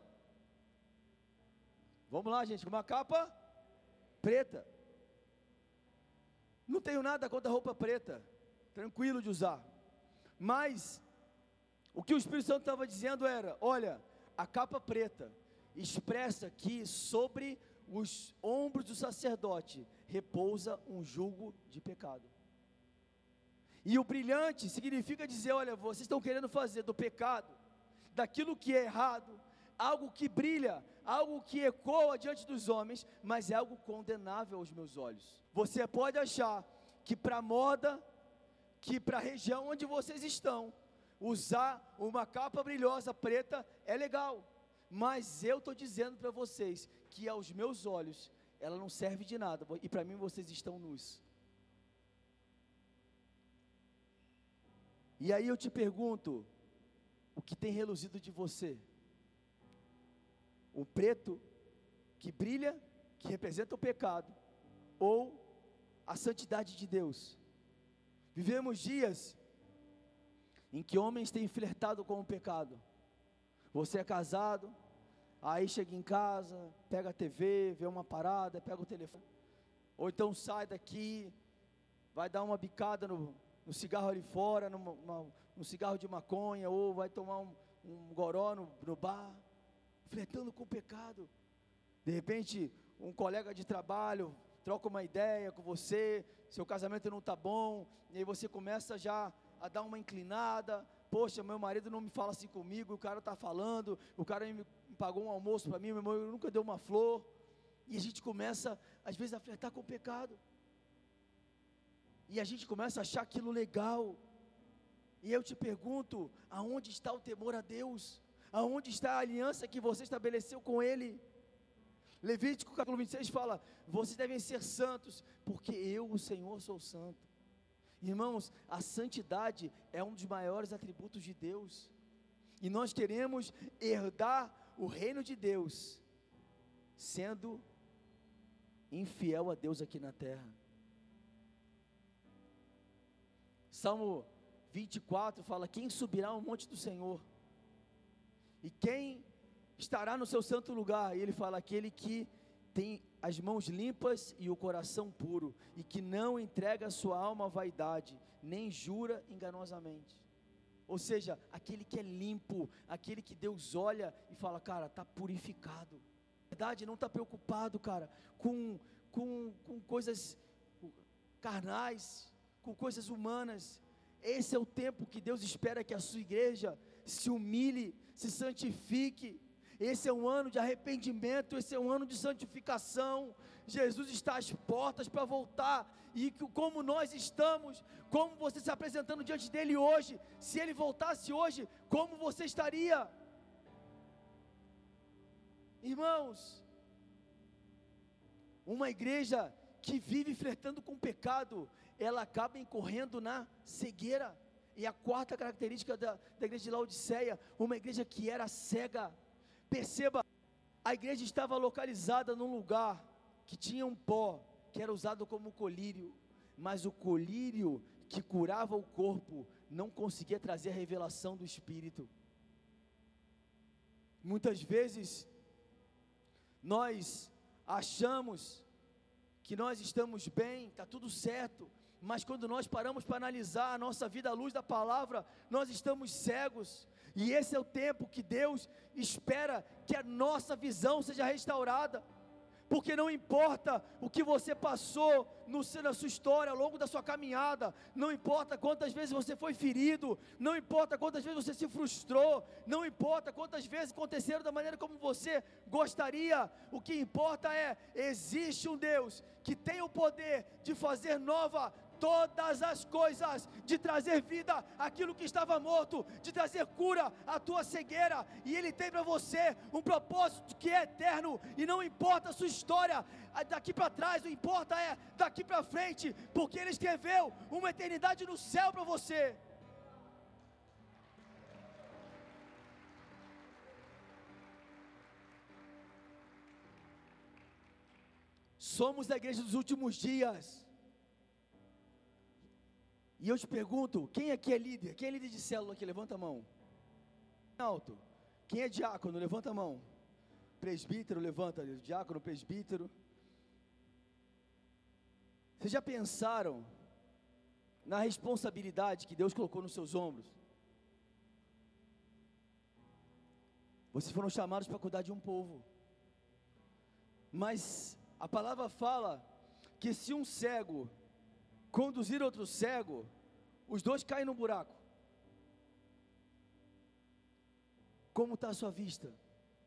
Speaker 1: Vamos lá, gente, uma capa preta. Não tenho nada contra roupa preta, tranquilo de usar. Mas o que o Espírito Santo estava dizendo era: olha, a capa preta expressa que sobre os ombros do sacerdote repousa um jugo de pecado. E o brilhante significa dizer: olha, vocês estão querendo fazer do pecado, daquilo que é errado, algo que brilha, algo que ecoa diante dos homens, mas é algo condenável aos meus olhos. Você pode achar que para moda, que para a região onde vocês estão, usar uma capa brilhosa preta é legal, mas eu estou dizendo para vocês que aos meus olhos ela não serve de nada, e para mim vocês estão nus. E aí eu te pergunto: o que tem reluzido de você? O preto que brilha, que representa o pecado, ou a santidade de Deus? Vivemos dias em que homens têm flertado com o pecado. Você é casado, aí chega em casa, pega a TV, vê uma parada, pega o telefone, ou então sai daqui, vai dar uma bicada no, no cigarro ali fora, no, no, cigarro de maconha, ou vai tomar um, um goró no, no bar, flertando com o pecado. De repente, um colega de trabalho troca uma ideia com você, seu casamento não está bom, e aí você começa já a dar uma inclinada. Poxa, meu marido não me fala assim comigo, o cara está falando, o cara me pagou um almoço para mim, meu irmão nunca deu uma flor. E a gente começa, às vezes, a flertar com o pecado. E a gente começa a achar aquilo legal. E eu te pergunto: aonde está o temor a Deus? Aonde está a aliança que você estabeleceu com Ele? Levítico capítulo 26 fala: vocês devem ser santos, porque eu, o Senhor, sou santo. Irmãos, a santidade é um dos maiores atributos de Deus, e nós queremos herdar o reino de Deus, sendo infiel a Deus aqui na terra. Salmo 24 fala: Quem subirá ao monte do Senhor? E quem estará no seu santo lugar? E ele fala: Aquele que tem as mãos limpas e o coração puro, e que não entrega a sua alma à vaidade, nem jura enganosamente. Ou seja, aquele que é limpo, aquele que Deus olha e fala, cara, está purificado. Verdade, não está preocupado, cara, com, com, com coisas carnais, com coisas humanas. Esse é o tempo que Deus espera que a sua igreja se humilhe, se santifique. Esse é um ano de arrependimento, esse é um ano de santificação. Jesus está às portas para voltar. E que, como nós estamos, como você se apresentando diante dele hoje, se ele voltasse hoje, como você estaria? Irmãos, uma igreja que vive flertando com o pecado, ela acaba incorrendo na cegueira. E a quarta característica da, da igreja de Laodiceia, uma igreja que era cega. Perceba, a igreja estava localizada num lugar que tinha um pó, que era usado como colírio, mas o colírio que curava o corpo não conseguia trazer a revelação do Espírito. Muitas vezes, nós achamos que nós estamos bem, está tudo certo, mas quando nós paramos para analisar a nossa vida à luz da palavra, nós estamos cegos, e esse é o tempo que Deus espera que a nossa visão seja restaurada. Porque não importa o que você passou no, na sua história, ao longo da sua caminhada, não importa quantas vezes você foi ferido, não importa quantas vezes você se frustrou, não importa quantas vezes aconteceram da maneira como você gostaria, o que importa é: existe um Deus que tem o poder de fazer nova todas as coisas, de trazer vida aquilo que estava morto, de trazer cura à tua cegueira, e Ele tem para você um propósito que é eterno, e não importa a sua história daqui para trás, o importa é daqui para frente, porque Ele escreveu uma eternidade no céu para você. Somos a igreja dos últimos dias. E eu te pergunto, quem aqui é líder? Quem é líder de célula aqui? Levanta a mão. Alto. Quem é diácono? Levanta a mão. Presbítero, levanta. Diácono, presbítero. Vocês já pensaram na responsabilidade que Deus colocou nos seus ombros? Vocês foram chamados para cuidar de um povo. Mas a palavra fala que se um cego conduzir outro cego, os dois caem no buraco. Como está a sua vista?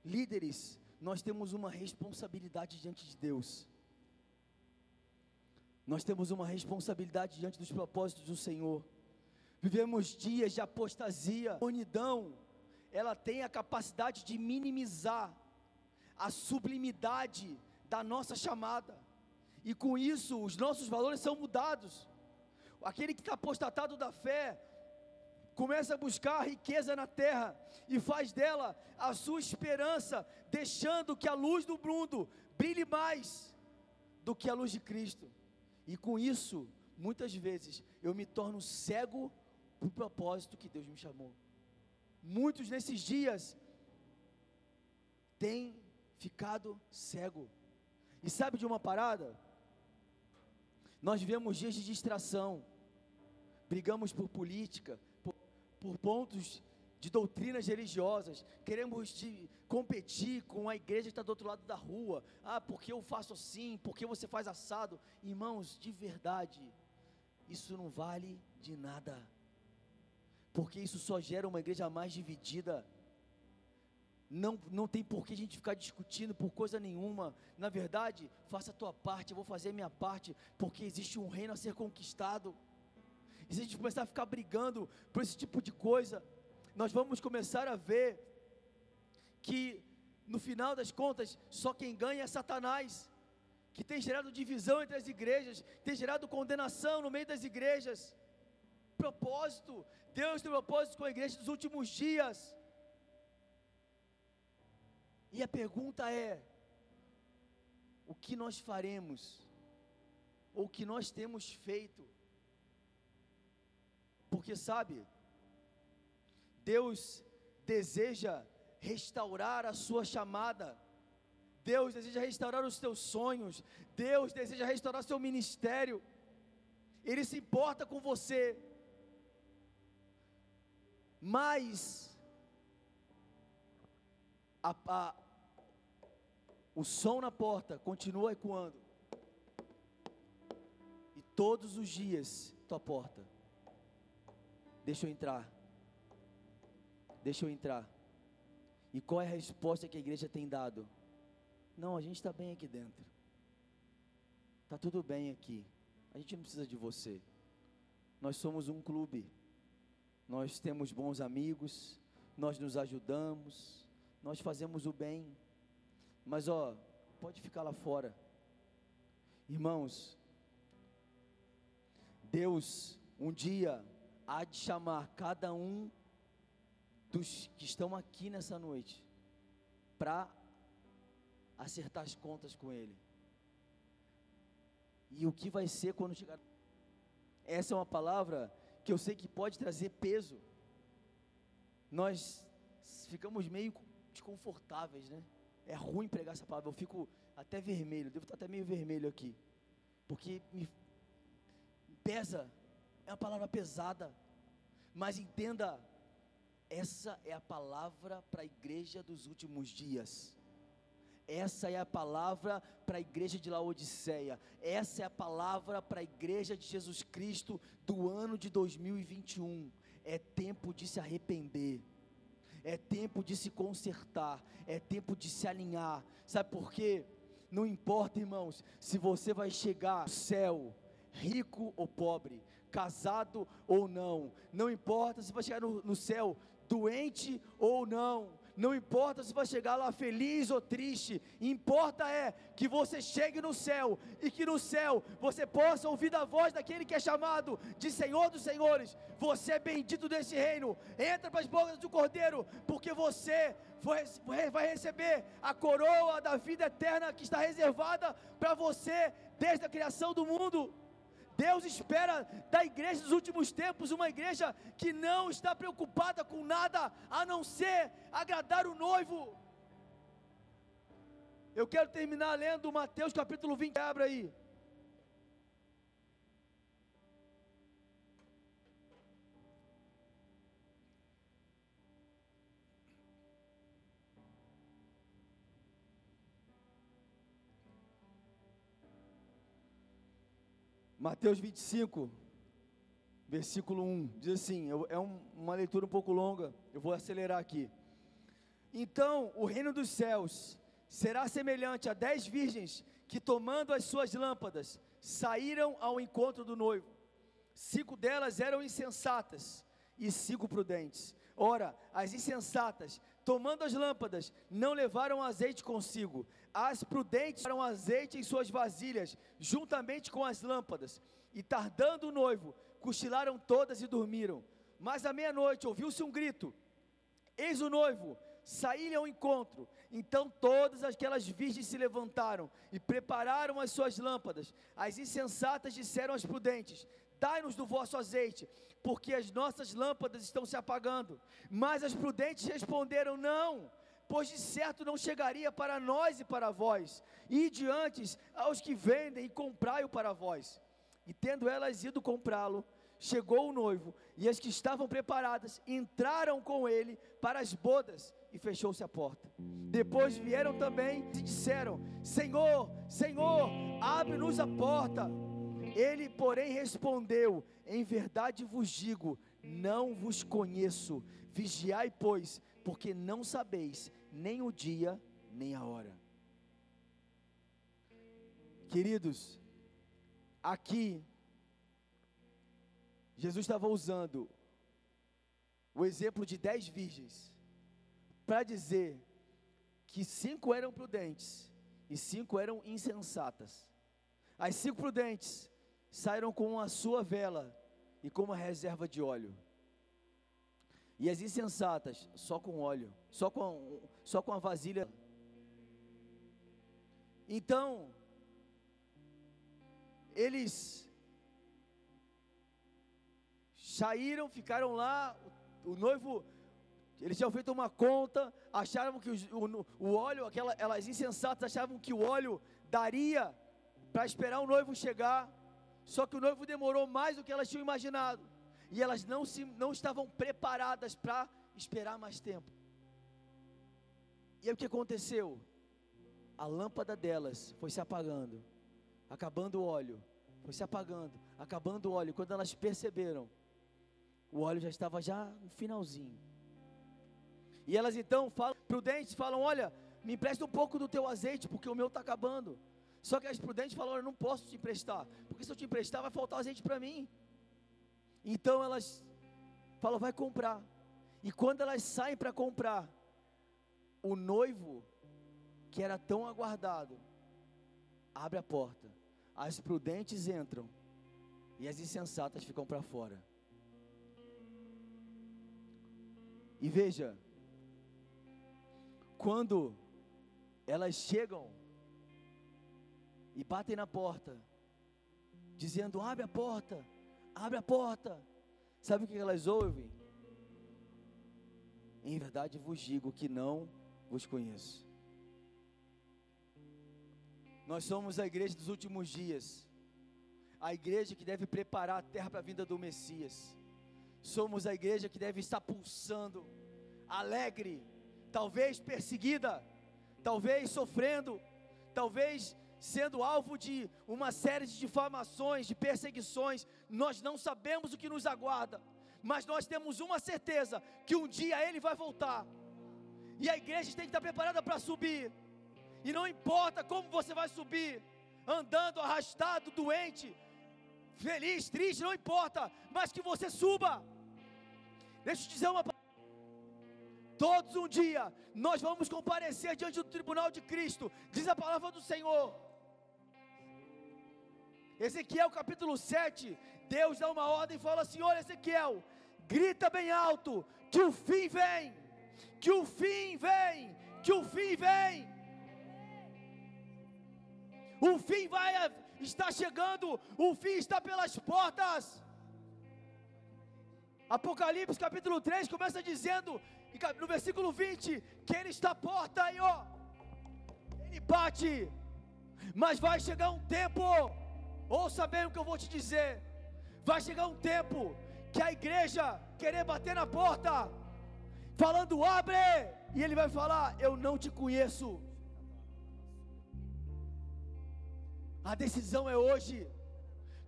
Speaker 1: Líderes, nós temos uma responsabilidade diante de Deus. Nós temos uma responsabilidade diante dos propósitos do Senhor. Vivemos dias de apostasia, unidão, ela tem a capacidade de minimizar a sublimidade da nossa chamada, e com isso os nossos valores são mudados. Aquele que está apostatado da fé, começa a buscar a riqueza na terra e faz dela a sua esperança, deixando que a luz do mundo brilhe mais do que a luz de Cristo. E com isso, muitas vezes, eu me torno cego para o propósito que Deus me chamou. Muitos nesses dias têm ficado cego. E sabe de uma parada? Nós vivemos dias de distração, brigamos por política, por pontos de doutrinas religiosas, queremos de competir com a igreja que está do outro lado da rua. Ah, porque eu faço assim, porque você faz assado. Irmãos, de verdade, isso não vale de nada, porque isso só gera uma igreja mais dividida. Não, não tem por que a gente ficar discutindo por coisa nenhuma. Na verdade, faça a tua parte, eu vou fazer a minha parte, porque existe um reino a ser conquistado. E se a gente começar a ficar brigando por esse tipo de coisa, nós vamos começar a ver que no final das contas, só quem ganha é Satanás, que tem gerado divisão entre as igrejas, tem gerado condenação no meio das igrejas. Propósito, Deus tem propósito com a igreja dos últimos dias. E a pergunta é: o que nós faremos? Ou o que nós temos feito porque sabe, Deus deseja restaurar a sua chamada. Deus deseja restaurar os teus sonhos. Deus deseja restaurar seu ministério. Ele se importa com você. Mas a, a, o som na porta continua ecoando. E todos os dias tua porta Deixa eu entrar. Deixa eu entrar. E qual é a resposta que a igreja tem dado? Não, a gente está bem aqui dentro. Está tudo bem aqui. A gente não precisa de você. Nós somos um clube. Nós temos bons amigos. Nós nos ajudamos. Nós fazemos o bem. Mas ó, pode ficar lá fora. Irmãos, Deus um dia há de chamar cada um dos que estão aqui nessa noite para acertar as contas com Ele. E o que vai ser quando chegar? Essa é uma palavra que eu sei que pode trazer peso. Nós ficamos meio desconfortáveis, né? É ruim pregar essa palavra. Eu fico até vermelho, devo estar até meio vermelho aqui, porque me pesa é uma palavra pesada, mas entenda, essa é a palavra para a igreja dos últimos dias. Essa é a palavra para a igreja de Laodiceia. Essa é a palavra para a igreja de Jesus Cristo do ano de 2021. É tempo de se arrepender. É tempo de se consertar. É tempo de se alinhar. Sabe por quê? Não importa, irmãos, se você vai chegar ao céu rico ou pobre, casado ou não, não importa se vai chegar no, no céu doente ou não, não importa se vai chegar lá feliz ou triste, importa é que você chegue no céu e que no céu você possa ouvir a voz daquele que é chamado de Senhor dos Senhores. Você é bendito desse reino, entra para as bocas do Cordeiro, porque você vai receber a coroa da vida eterna que está reservada para você desde a criação do mundo. Deus espera da igreja dos últimos tempos uma igreja que não está preocupada com nada a não ser agradar o noivo. Eu quero terminar lendo Mateus capítulo 20, abra aí. Mateus 25, versículo 1, diz assim: é um, uma leitura um pouco longa, eu vou acelerar aqui. Então, o reino dos céus será semelhante a dez virgens que, tomando as suas lâmpadas, saíram ao encontro do noivo. Cinco delas eram insensatas e cinco prudentes. Ora, as insensatas, tomando as lâmpadas, não levaram azeite consigo. As prudentes levaram azeite em suas vasilhas, juntamente com as lâmpadas. E tardando o noivo, cochilaram todas e dormiram. Mas à meia-noite ouviu-se um grito: Eis o noivo, saí ao encontro. Então todas aquelas virgens se levantaram e prepararam as suas lâmpadas. As insensatas disseram às prudentes: Dai-nos do vosso azeite, porque as nossas lâmpadas estão se apagando. Mas as prudentes responderam: Não, pois de certo não chegaria para nós e para vós. E diante aos que vendem e comprai-o para vós. E tendo elas ido comprá-lo, chegou o noivo, e as que estavam preparadas entraram com ele para as bodas, e fechou-se a porta. Depois vieram também e disseram: Senhor, Senhor, abre-nos a porta. Ele, porém, respondeu: Em verdade vos digo, não vos conheço. Vigiai, pois, porque não sabeis nem o dia, nem a hora. Queridos, aqui, Jesus estava usando o exemplo de dez virgens para dizer que cinco eram prudentes e cinco eram insensatas. As cinco prudentes saíram com a sua vela e com uma reserva de óleo. E as insensatas, só com óleo, só com, só com a vasilha. Então, eles saíram, ficaram lá, o, noivo, eles tinham feito uma conta, achavam que o, o, o óleo, aquela, elas insensatas achavam que o óleo daria para esperar o noivo chegar. Só que o noivo demorou mais do que elas tinham imaginado. E elas não, se, não estavam preparadas para esperar mais tempo. E aí o que aconteceu? A lâmpada delas foi se apagando, acabando o óleo, foi se apagando, acabando o óleo. Quando elas perceberam, o óleo já estava já no finalzinho. E elas então falam, prudentes, falam: Olha, me empresta um pouco do teu azeite, porque o meu está acabando. Só que as prudentes falaram: Eu não posso te emprestar, porque se eu te emprestar, vai faltar azeite para mim. Então elas falam: Vai comprar. E quando elas saem para comprar, o noivo, que era tão aguardado, abre a porta. As prudentes entram e as insensatas ficam para fora. E veja, quando elas chegam e batem na porta, dizendo: abre a porta, abre a porta. Sabe o que elas ouvem? Em verdade vos digo que não vos conheço. Nós somos a igreja dos últimos dias, a igreja que deve preparar a terra para a vinda do Messias. Somos a igreja que deve estar pulsando, alegre, talvez perseguida, talvez sofrendo, talvez sendo alvo de uma série de difamações, de perseguições, nós não sabemos o que nos aguarda, mas nós temos uma certeza: que um dia Ele vai voltar, e a igreja tem que estar preparada para subir, e não importa como você vai subir, andando arrastado, doente, feliz, triste, não importa, mas que você suba. Deixa eu te dizer uma Todos um dia nós vamos comparecer diante do tribunal de Cristo, diz a palavra do Senhor. Ezequiel capítulo 7, Deus dá uma ordem e fala assim: Olha, Ezequiel, grita bem alto, que o fim vem, que o fim vem, que o fim vem. O fim vai, está chegando, o fim está pelas portas. Apocalipse capítulo 3 começa dizendo, no versículo 20, que ele está à porta aí, ó. Ele bate, mas vai chegar um tempo, ouça bem o que eu vou te dizer. Vai chegar um tempo que a igreja querer bater na porta, falando abre, e ele vai falar: Eu não te conheço. A decisão é hoje,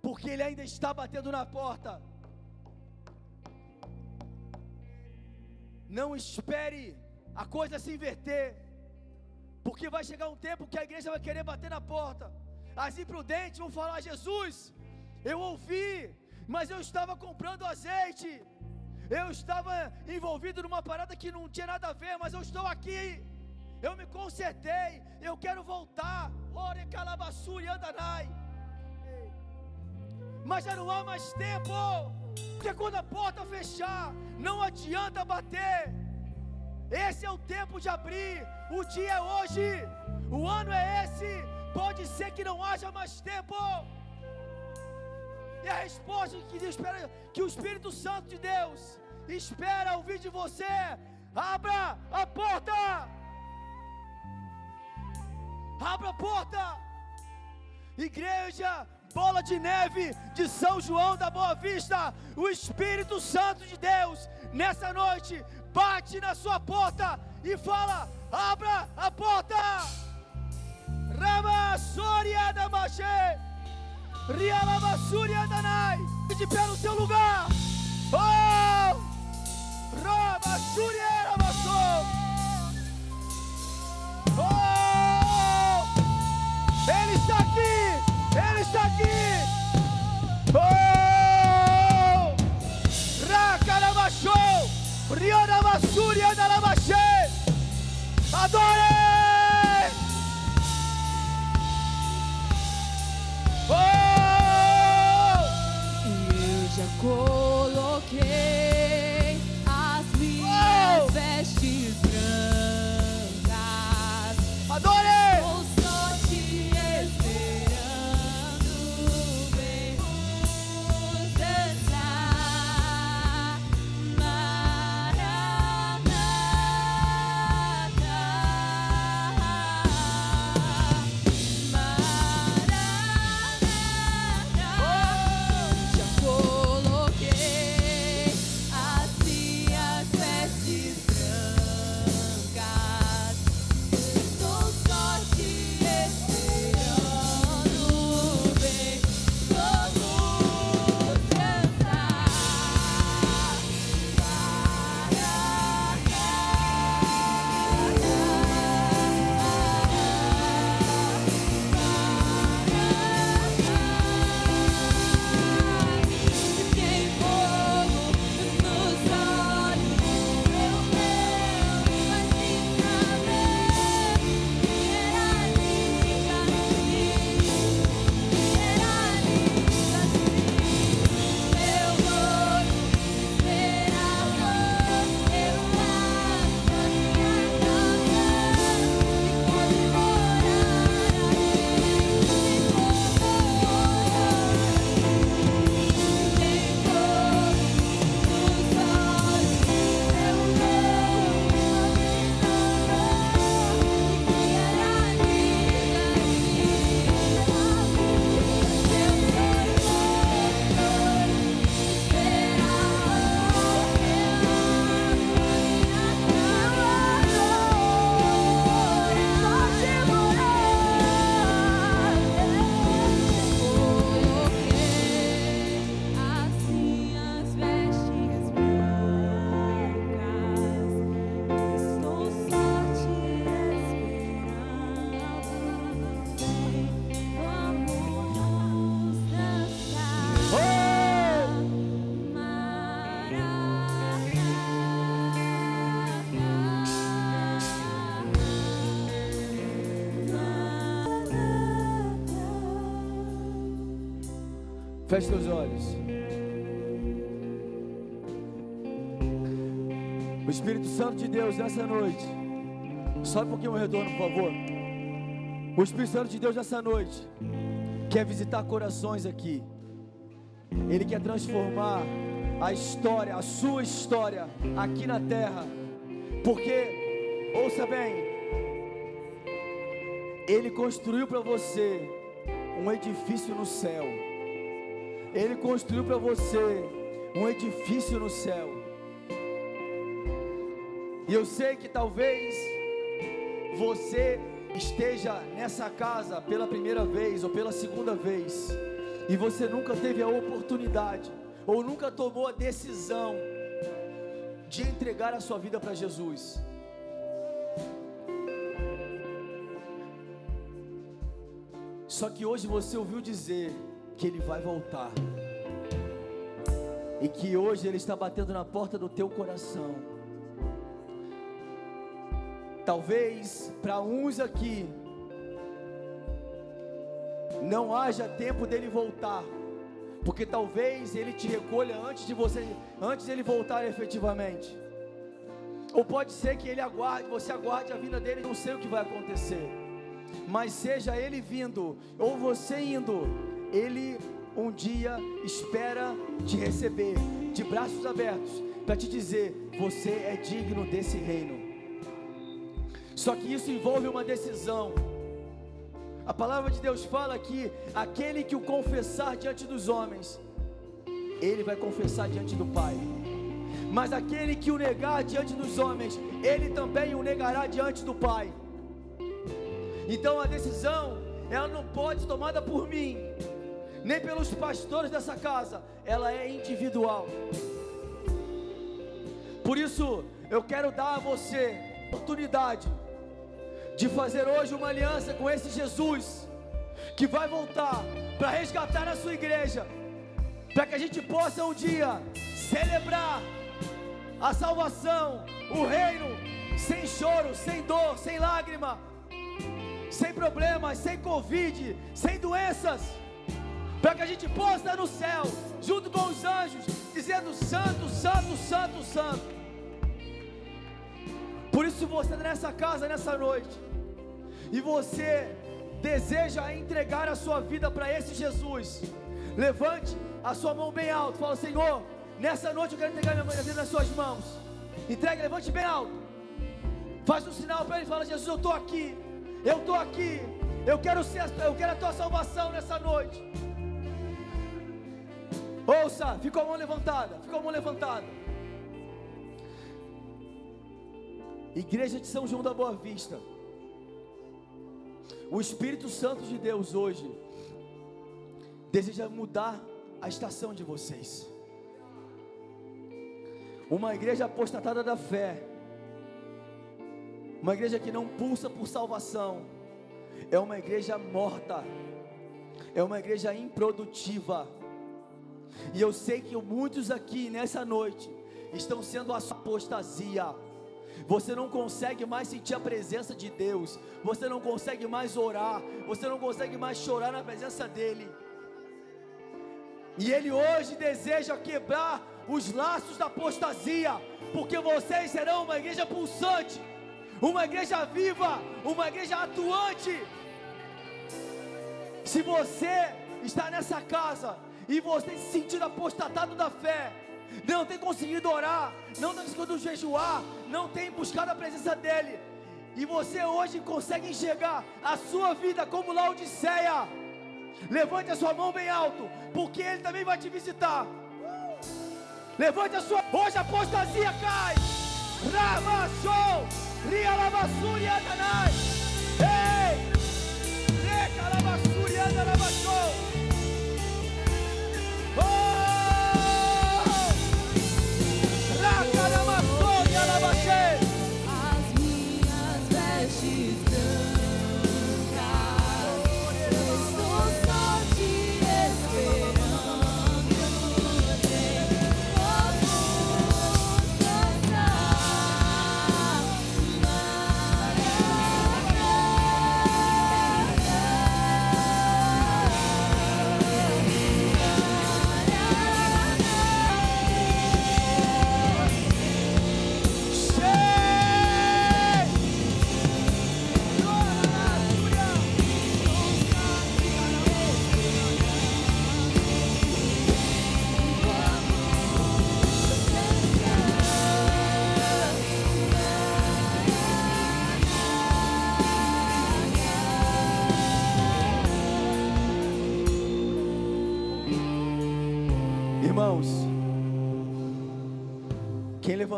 Speaker 1: porque ele ainda está batendo na porta. Não espere a coisa se inverter, porque vai chegar um tempo que a igreja vai querer bater na porta. As imprudentes vão falar: Jesus, eu ouvi, mas eu estava comprando azeite, eu estava envolvido numa parada que não tinha nada a ver, mas eu estou aqui, eu me consertei, eu quero voltar. Ore calabaçuri andanai. Mas já não há mais tempo. Porque quando a porta fechar, não adianta bater. Esse é o tempo de abrir. O dia é hoje. O ano é esse. Pode ser que não haja mais tempo. E a resposta que, espera, que o Espírito Santo de Deus espera ouvir de você: abra a porta. Abra a porta. Igreja, bola de neve de São João da Boa Vista, o Espírito Santo de Deus, nessa noite, bate na sua porta e fala: abra a porta. Rama Soria da Maché, Suria Danai, de pé no seu lugar. Oh! Rama Suria Ramassou. Oh! Ele está aqui! Ele está aqui. Oh! Racarabachou. Riorabasuri Andarabachê. Adore!
Speaker 2: Eu
Speaker 1: Feche seus olhos. O Espírito Santo de Deus nessa noite. Só um retorno, por favor. O Espírito Santo de Deus nessa noite. quer visitar corações aqui. Ele quer transformar a história, a sua história aqui na terra. Porque, ouça bem, Ele construiu para você um edifício no céu. Ele construiu para você um edifício no céu. E eu sei que talvez você esteja nessa casa pela primeira vez ou pela segunda vez e você nunca teve a oportunidade ou nunca tomou a decisão de entregar a sua vida para Jesus. Só que hoje você ouviu dizer que ele vai voltar. E que hoje ele está batendo na porta do teu coração. Talvez para uns aqui não haja tempo dele voltar, porque talvez ele te recolha antes de você, antes dele voltar efetivamente. Ou pode ser que ele aguarde, você aguarde a vinda dele, não sei o que vai acontecer. Mas seja ele vindo ou você indo, ele um dia espera te receber de braços abertos para te dizer: você é digno desse reino. Só que isso envolve uma decisão. A palavra de Deus fala que aquele que o confessar diante dos homens, ele vai confessar diante do Pai. Mas aquele que o negar diante dos homens, ele também o negará diante do Pai. Então a decisão, ela não pode ser tomada por mim, nem pelos pastores dessa casa, ela é individual. Por isso, eu quero dar a você oportunidade de fazer hoje uma aliança com esse Jesus que vai voltar para resgatar a sua igreja, para que a gente possa um dia celebrar a salvação, o reino, sem choro, sem dor, sem lágrima, sem problemas, sem Covid, sem doenças, para que a gente possa estar no céu, junto com os anjos, dizendo: Santo, Santo, Santo, Santo. Por isso você nessa casa, nessa noite, e você deseja entregar a sua vida para esse Jesus, levante a sua mão bem alto, fala: Senhor, nessa noite eu quero entregar minha vida nas suas mãos. Entregue, levante bem alto. Faz um sinal para ele, fala: Jesus, eu estou aqui, eu estou aqui, eu quero ser, eu quero a tua salvação nessa noite. Ouça, ficou a mão levantada, ficou a mão levantada. Igreja de São João da Boa Vista. O Espírito Santo de Deus hoje deseja mudar a estação de vocês. Uma igreja apostatada da fé, uma igreja que não pulsa por salvação, é uma igreja morta, é uma igreja improdutiva. E eu sei que muitos aqui nessa noite estão sendo a sua apostasia você não consegue mais sentir a presença de Deus, você não consegue mais orar, você não consegue mais chorar na presença dEle. E Ele hoje deseja quebrar os laços da apostasia, porque vocês serão uma igreja pulsante, uma igreja viva, uma igreja atuante. Se você está nessa casa e você se sentir apostatado da fé, não tem conseguido orar, não tem conseguido jejuar, não tem buscado a presença dEle, e você hoje consegue enxergar a sua vida como Laodiceia, levante a sua mão bem alto, porque Ele também vai te visitar. Levante a sua. Hoje a apostasia cai. Ramassou. Lavassuri andanai. Ei! Reca lavassuri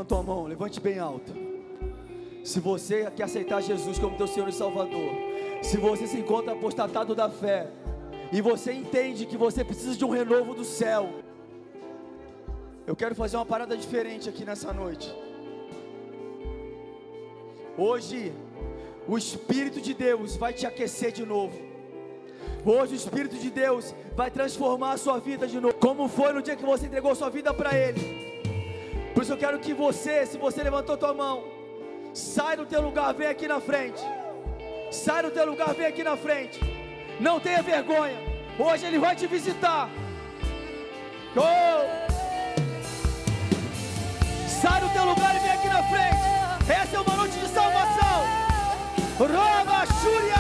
Speaker 1: levantou a mão, levante bem alto. Se você quer aceitar Jesus como teu Senhor e Salvador, se você se encontra apostatado da fé, e você entende que você precisa de um renovo do céu, eu quero fazer uma parada diferente aqui nessa noite. Hoje, o Espírito de Deus vai te aquecer de novo. Hoje, o Espírito de Deus vai transformar a sua vida de novo, como foi no dia que você entregou sua vida para Ele. Por isso eu quero que você, se você levantou tua mão, sai do teu lugar, vem aqui na frente. Sai do teu lugar, vem aqui na frente. Não tenha vergonha. Hoje Ele vai te visitar. Oh! Sai do teu lugar e vem aqui na frente. Essa é uma noite de salvação. Roba, Shuri,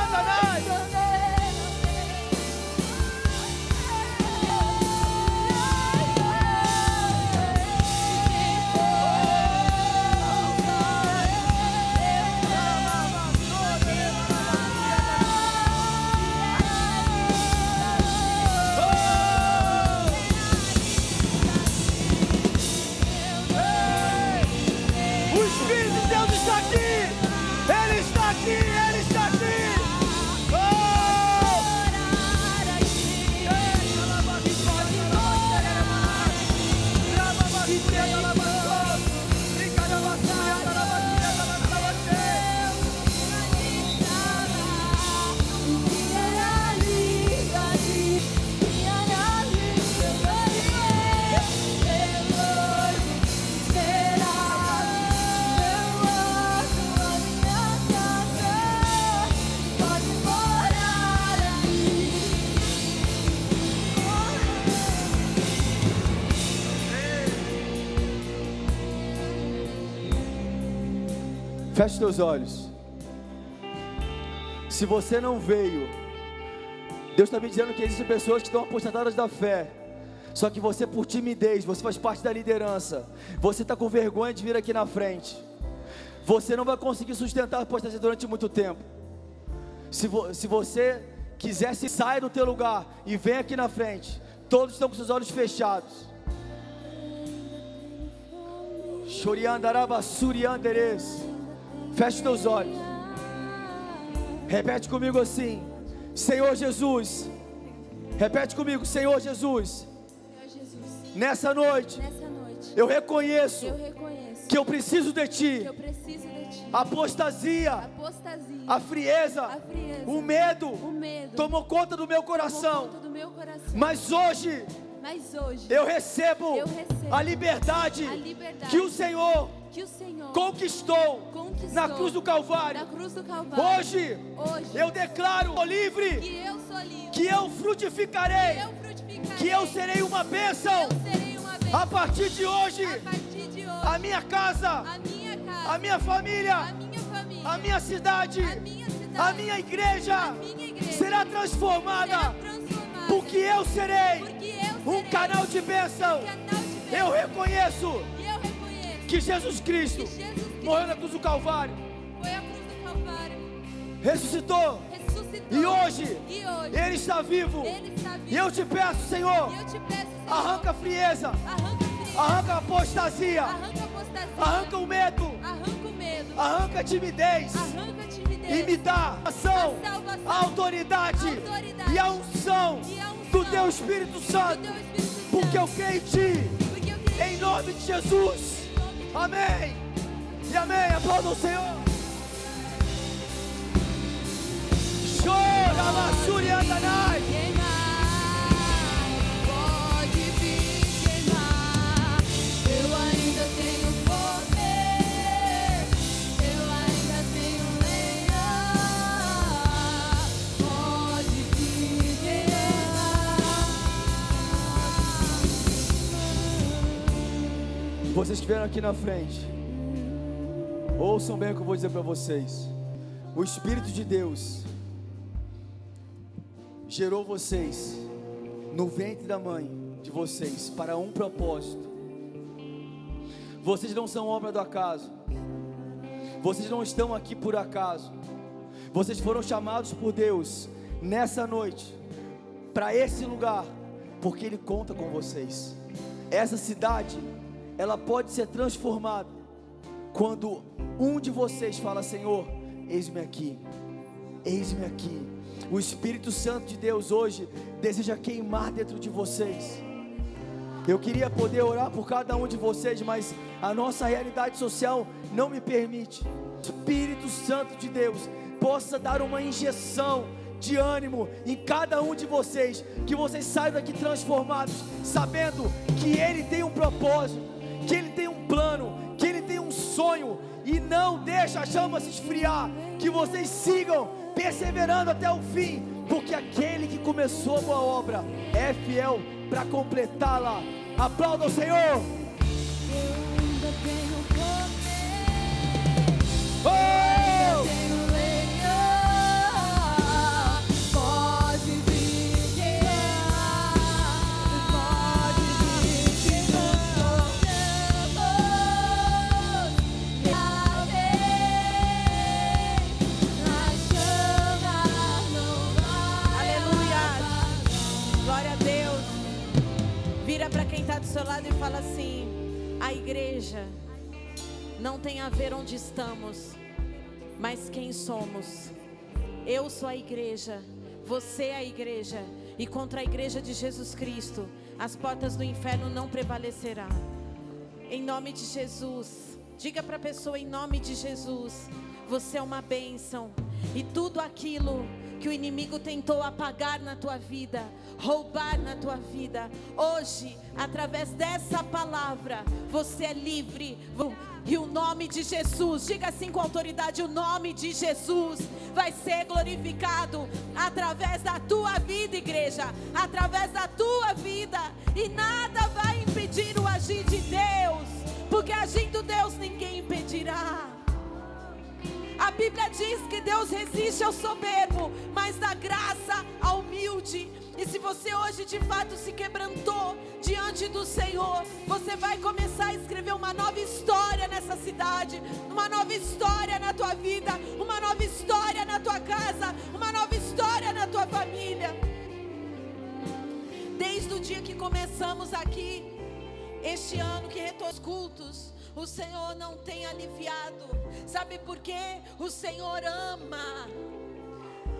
Speaker 1: Feche teus olhos. Se você não veio, Deus está me dizendo que existem pessoas que estão apostatadas da fé. Só que você, por timidez, você faz parte da liderança. Você está com vergonha de vir aqui na frente. Você não vai conseguir sustentar a apostasia durante muito tempo. Se, vo, se você quiser, se sai do teu lugar e vem aqui na frente. Todos estão com seus olhos fechados. Choriandaraba surianderes. Feche teus olhos. Repete comigo assim: Senhor Jesus. Repete comigo, Senhor Jesus. Nessa noite,
Speaker 2: Nessa noite
Speaker 1: eu reconheço,
Speaker 2: eu reconheço
Speaker 1: que eu preciso de Ti. A apostasia, a frieza,
Speaker 2: a frieza,
Speaker 1: o medo
Speaker 2: o medo
Speaker 1: tomou conta do meu
Speaker 2: tomou
Speaker 1: coração.
Speaker 2: conta do meu coração.
Speaker 1: Mas hoje
Speaker 2: Mas hoje
Speaker 1: eu recebo
Speaker 2: Eu recebo
Speaker 1: a liberdade
Speaker 2: a liberdade
Speaker 1: que o Senhor
Speaker 2: que o Senhor
Speaker 1: conquistou
Speaker 2: conquistou
Speaker 1: na cruz do Calvário.
Speaker 2: na cruz do Calvário.
Speaker 1: Hoje
Speaker 2: Hoje
Speaker 1: eu declaro sou livre,
Speaker 2: que eu sou livre,
Speaker 1: que eu frutificarei,
Speaker 2: eu frutificarei,
Speaker 1: que eu serei uma bênção.
Speaker 2: eu serei uma bênção.
Speaker 1: A partir de hoje,
Speaker 2: a partir de hoje,
Speaker 1: a minha casa,
Speaker 2: a minha casa,
Speaker 1: a minha família,
Speaker 2: a minha família,
Speaker 1: a minha cidade,
Speaker 2: a minha cidade,
Speaker 1: minha igreja
Speaker 2: igreja
Speaker 1: será transformada,
Speaker 2: será transformada,
Speaker 1: porque eu serei
Speaker 2: porque eu
Speaker 1: um
Speaker 2: serei
Speaker 1: canal de bênção.
Speaker 2: um canal de bênção.
Speaker 1: Eu reconheço que Jesus
Speaker 2: que
Speaker 1: Cristo
Speaker 2: Jesus Cristo
Speaker 1: morreu na cruz do Calvário,
Speaker 2: foi a cruz do Calvário,
Speaker 1: ressuscitou.
Speaker 2: Ressuscitou.
Speaker 1: E hoje
Speaker 2: e hoje
Speaker 1: Ele está vivo.
Speaker 2: Ele está vivo.
Speaker 1: E eu te peço, Senhor,
Speaker 2: eu te peço, Senhor,
Speaker 1: arranca a frieza,
Speaker 2: arranca a frieza,
Speaker 1: arranca a apostasia,
Speaker 2: arranca a apostasia,
Speaker 1: arranca o medo,
Speaker 2: arranca o medo,
Speaker 1: arranca a timidez.
Speaker 2: Arranca a timidez,
Speaker 1: e me dá a ação,
Speaker 2: a salvação,
Speaker 1: a autoridade.
Speaker 2: Autoridade.
Speaker 1: E a unção
Speaker 2: e a unção
Speaker 1: do Teu Espírito
Speaker 2: do
Speaker 1: Santo,
Speaker 2: teu Espírito Santo,
Speaker 1: porque eu creio em Ti,
Speaker 2: creio
Speaker 1: em nome de Jesus. Amém. E amém. Aplauda o Senhor. Chora, Massuri Vocês que vieram aqui na frente, ouçam bem o que eu vou dizer para vocês. O Espírito de Deus gerou vocês no ventre da mãe de vocês para um propósito. Vocês não são obra do acaso. Vocês não estão aqui por acaso. Vocês foram chamados por Deus nessa noite para esse lugar, porque Ele conta com vocês. Essa cidade, ela pode ser transformada quando um de vocês fala: Senhor, eis-me aqui, eis-me aqui. O Espírito Santo de Deus hoje deseja queimar dentro de vocês. Eu queria poder orar por cada um de vocês, mas a nossa realidade social não me permite. Espírito Santo de Deus possa dar uma injeção de ânimo em cada um de vocês, que vocês saiam daqui transformados, sabendo que Ele tem um propósito, que Ele tem um plano, que Ele tem um sonho, e não deixa a chama se esfriar, que vocês sigam perseverando até o fim, porque aquele que começou a boa obra é fiel para completá-la. Aplauda o Senhor. Oh!
Speaker 3: A ver onde estamos, mas quem somos. Eu sou a igreja, você é a igreja, e contra a igreja de Jesus Cristo, as portas do inferno não prevalecerão. Em nome de Jesus, diga para a pessoa em nome de Jesus, você é uma bênção. E tudo aquilo que o inimigo tentou apagar na tua vida, roubar na tua vida, hoje, através dessa palavra, você é livre. E o nome de Jesus, diga assim com autoridade: o nome de Jesus vai ser glorificado através da tua vida, igreja, através da tua vida, e nada vai impedir o agir de Deus, porque agindo Deus ninguém impedirá. A Bíblia diz que Deus resiste ao soberbo, mas dá graça ao humilde. E se você hoje de fato se quebrantou diante do Senhor, você vai começar a escrever uma nova história nessa cidade, uma nova história na tua vida, uma nova história na tua casa, uma nova história na tua família. Desde o dia que começamos aqui, este ano que retornou os cultos, o Senhor não tem aliviado. Sabe por quê? O Senhor ama.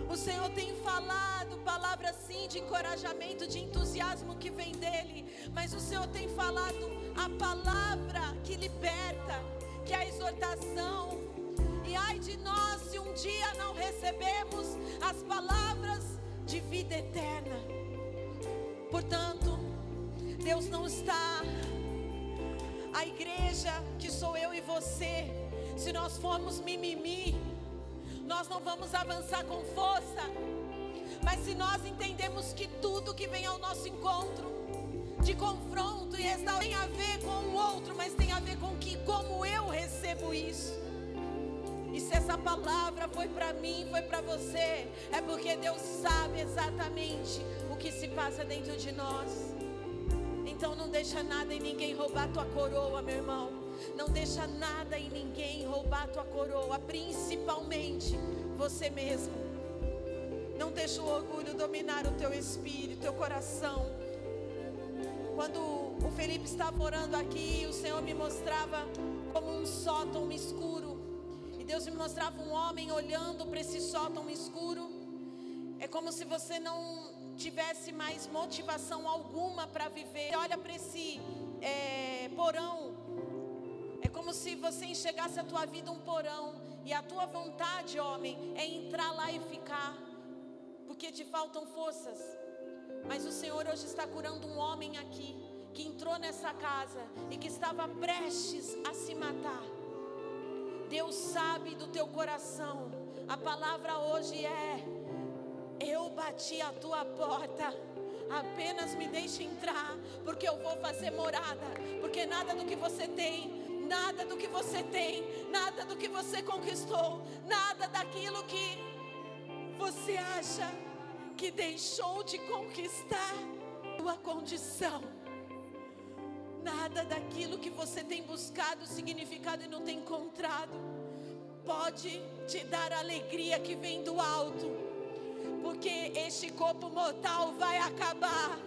Speaker 3: O Senhor tem falado palavras sim de encorajamento, de entusiasmo que vem dele, mas o Senhor tem falado a palavra que liberta, que é a exortação. E ai de nós se um dia não recebemos as palavras de vida eterna. Portanto, Deus não está a igreja que sou eu e você, se nós formos mimimi, nós não vamos avançar com força. Mas se nós entendemos que tudo que vem ao nosso encontro, de confronto e restauração, tem a ver com o outro, mas tem a ver com que como eu recebo isso. E se essa palavra foi para mim, foi para você, é porque Deus sabe exatamente o que se passa dentro de nós. Então não deixa nada e ninguém roubar tua coroa, meu irmão. Não deixa nada e ninguém roubar tua coroa, principalmente você mesmo. Não deixa o orgulho dominar o teu espírito, teu coração. Quando o Felipe estava orando aqui, o Senhor me mostrava como um sótão escuro. E Deus me mostrava um homem olhando para esse sótão escuro. É como se você não tivesse mais motivação alguma para viver. Olha para esse é, porão. É como se você enxergasse a tua vida um porão. E a tua vontade, homem, é entrar lá e ficar. Porque te faltam forças. Mas o Senhor hoje está curando um homem aqui. Que entrou nessa casa e que estava prestes a se matar. Deus sabe do teu coração. A palavra hoje é: Eu bati a tua porta. Apenas me deixe entrar, porque eu vou fazer morada. Porque nada do que você tem, nada do que você tem, nada do que você conquistou, nada daquilo que você acha que deixou de conquistar sua condição. Nada daquilo que você tem buscado significado e não tem encontrado pode te dar a alegria que vem do alto, porque este corpo mortal vai acabar.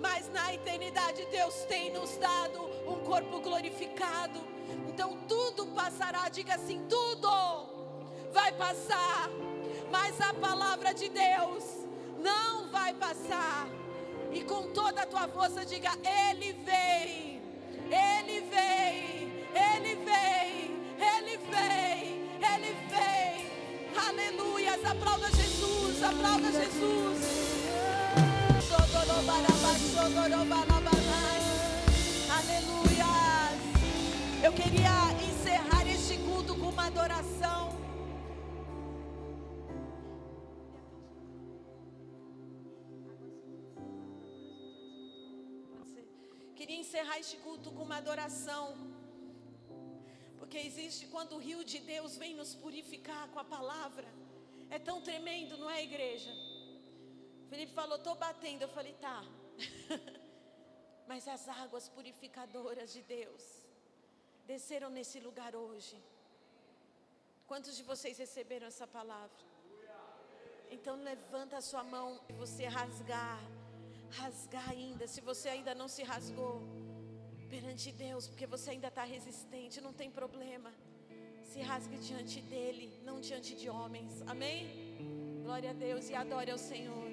Speaker 3: mas na eternidade Deus tem nos dado um corpo glorificado. Então tudo passará, diga assim: tudo vai passar, mas a palavra de Deus não vai passar. E com toda a tua força, diga: Ele vem, Ele vem, Ele vem, Ele vem, Ele vem. Aleluias, aplauda Jesus, aplauda Jesus. Aleluia. Eu queria encerrar este culto com uma adoração. Queria encerrar este culto com uma adoração. Porque existe quando o rio de Deus vem nos purificar com a palavra. É tão tremendo, não é, igreja? Felipe falou, estou batendo. Eu falei, tá. Mas as águas purificadoras de Deus desceram nesse lugar hoje. Quantos de vocês receberam essa palavra? Então levanta a sua mão e você rasgar, rasgar ainda. Se você ainda não se rasgou perante Deus, porque você ainda está resistente, não tem problema. Se rasgue diante dele, não diante de homens. Amém? Glória a Deus e adore ao Senhor.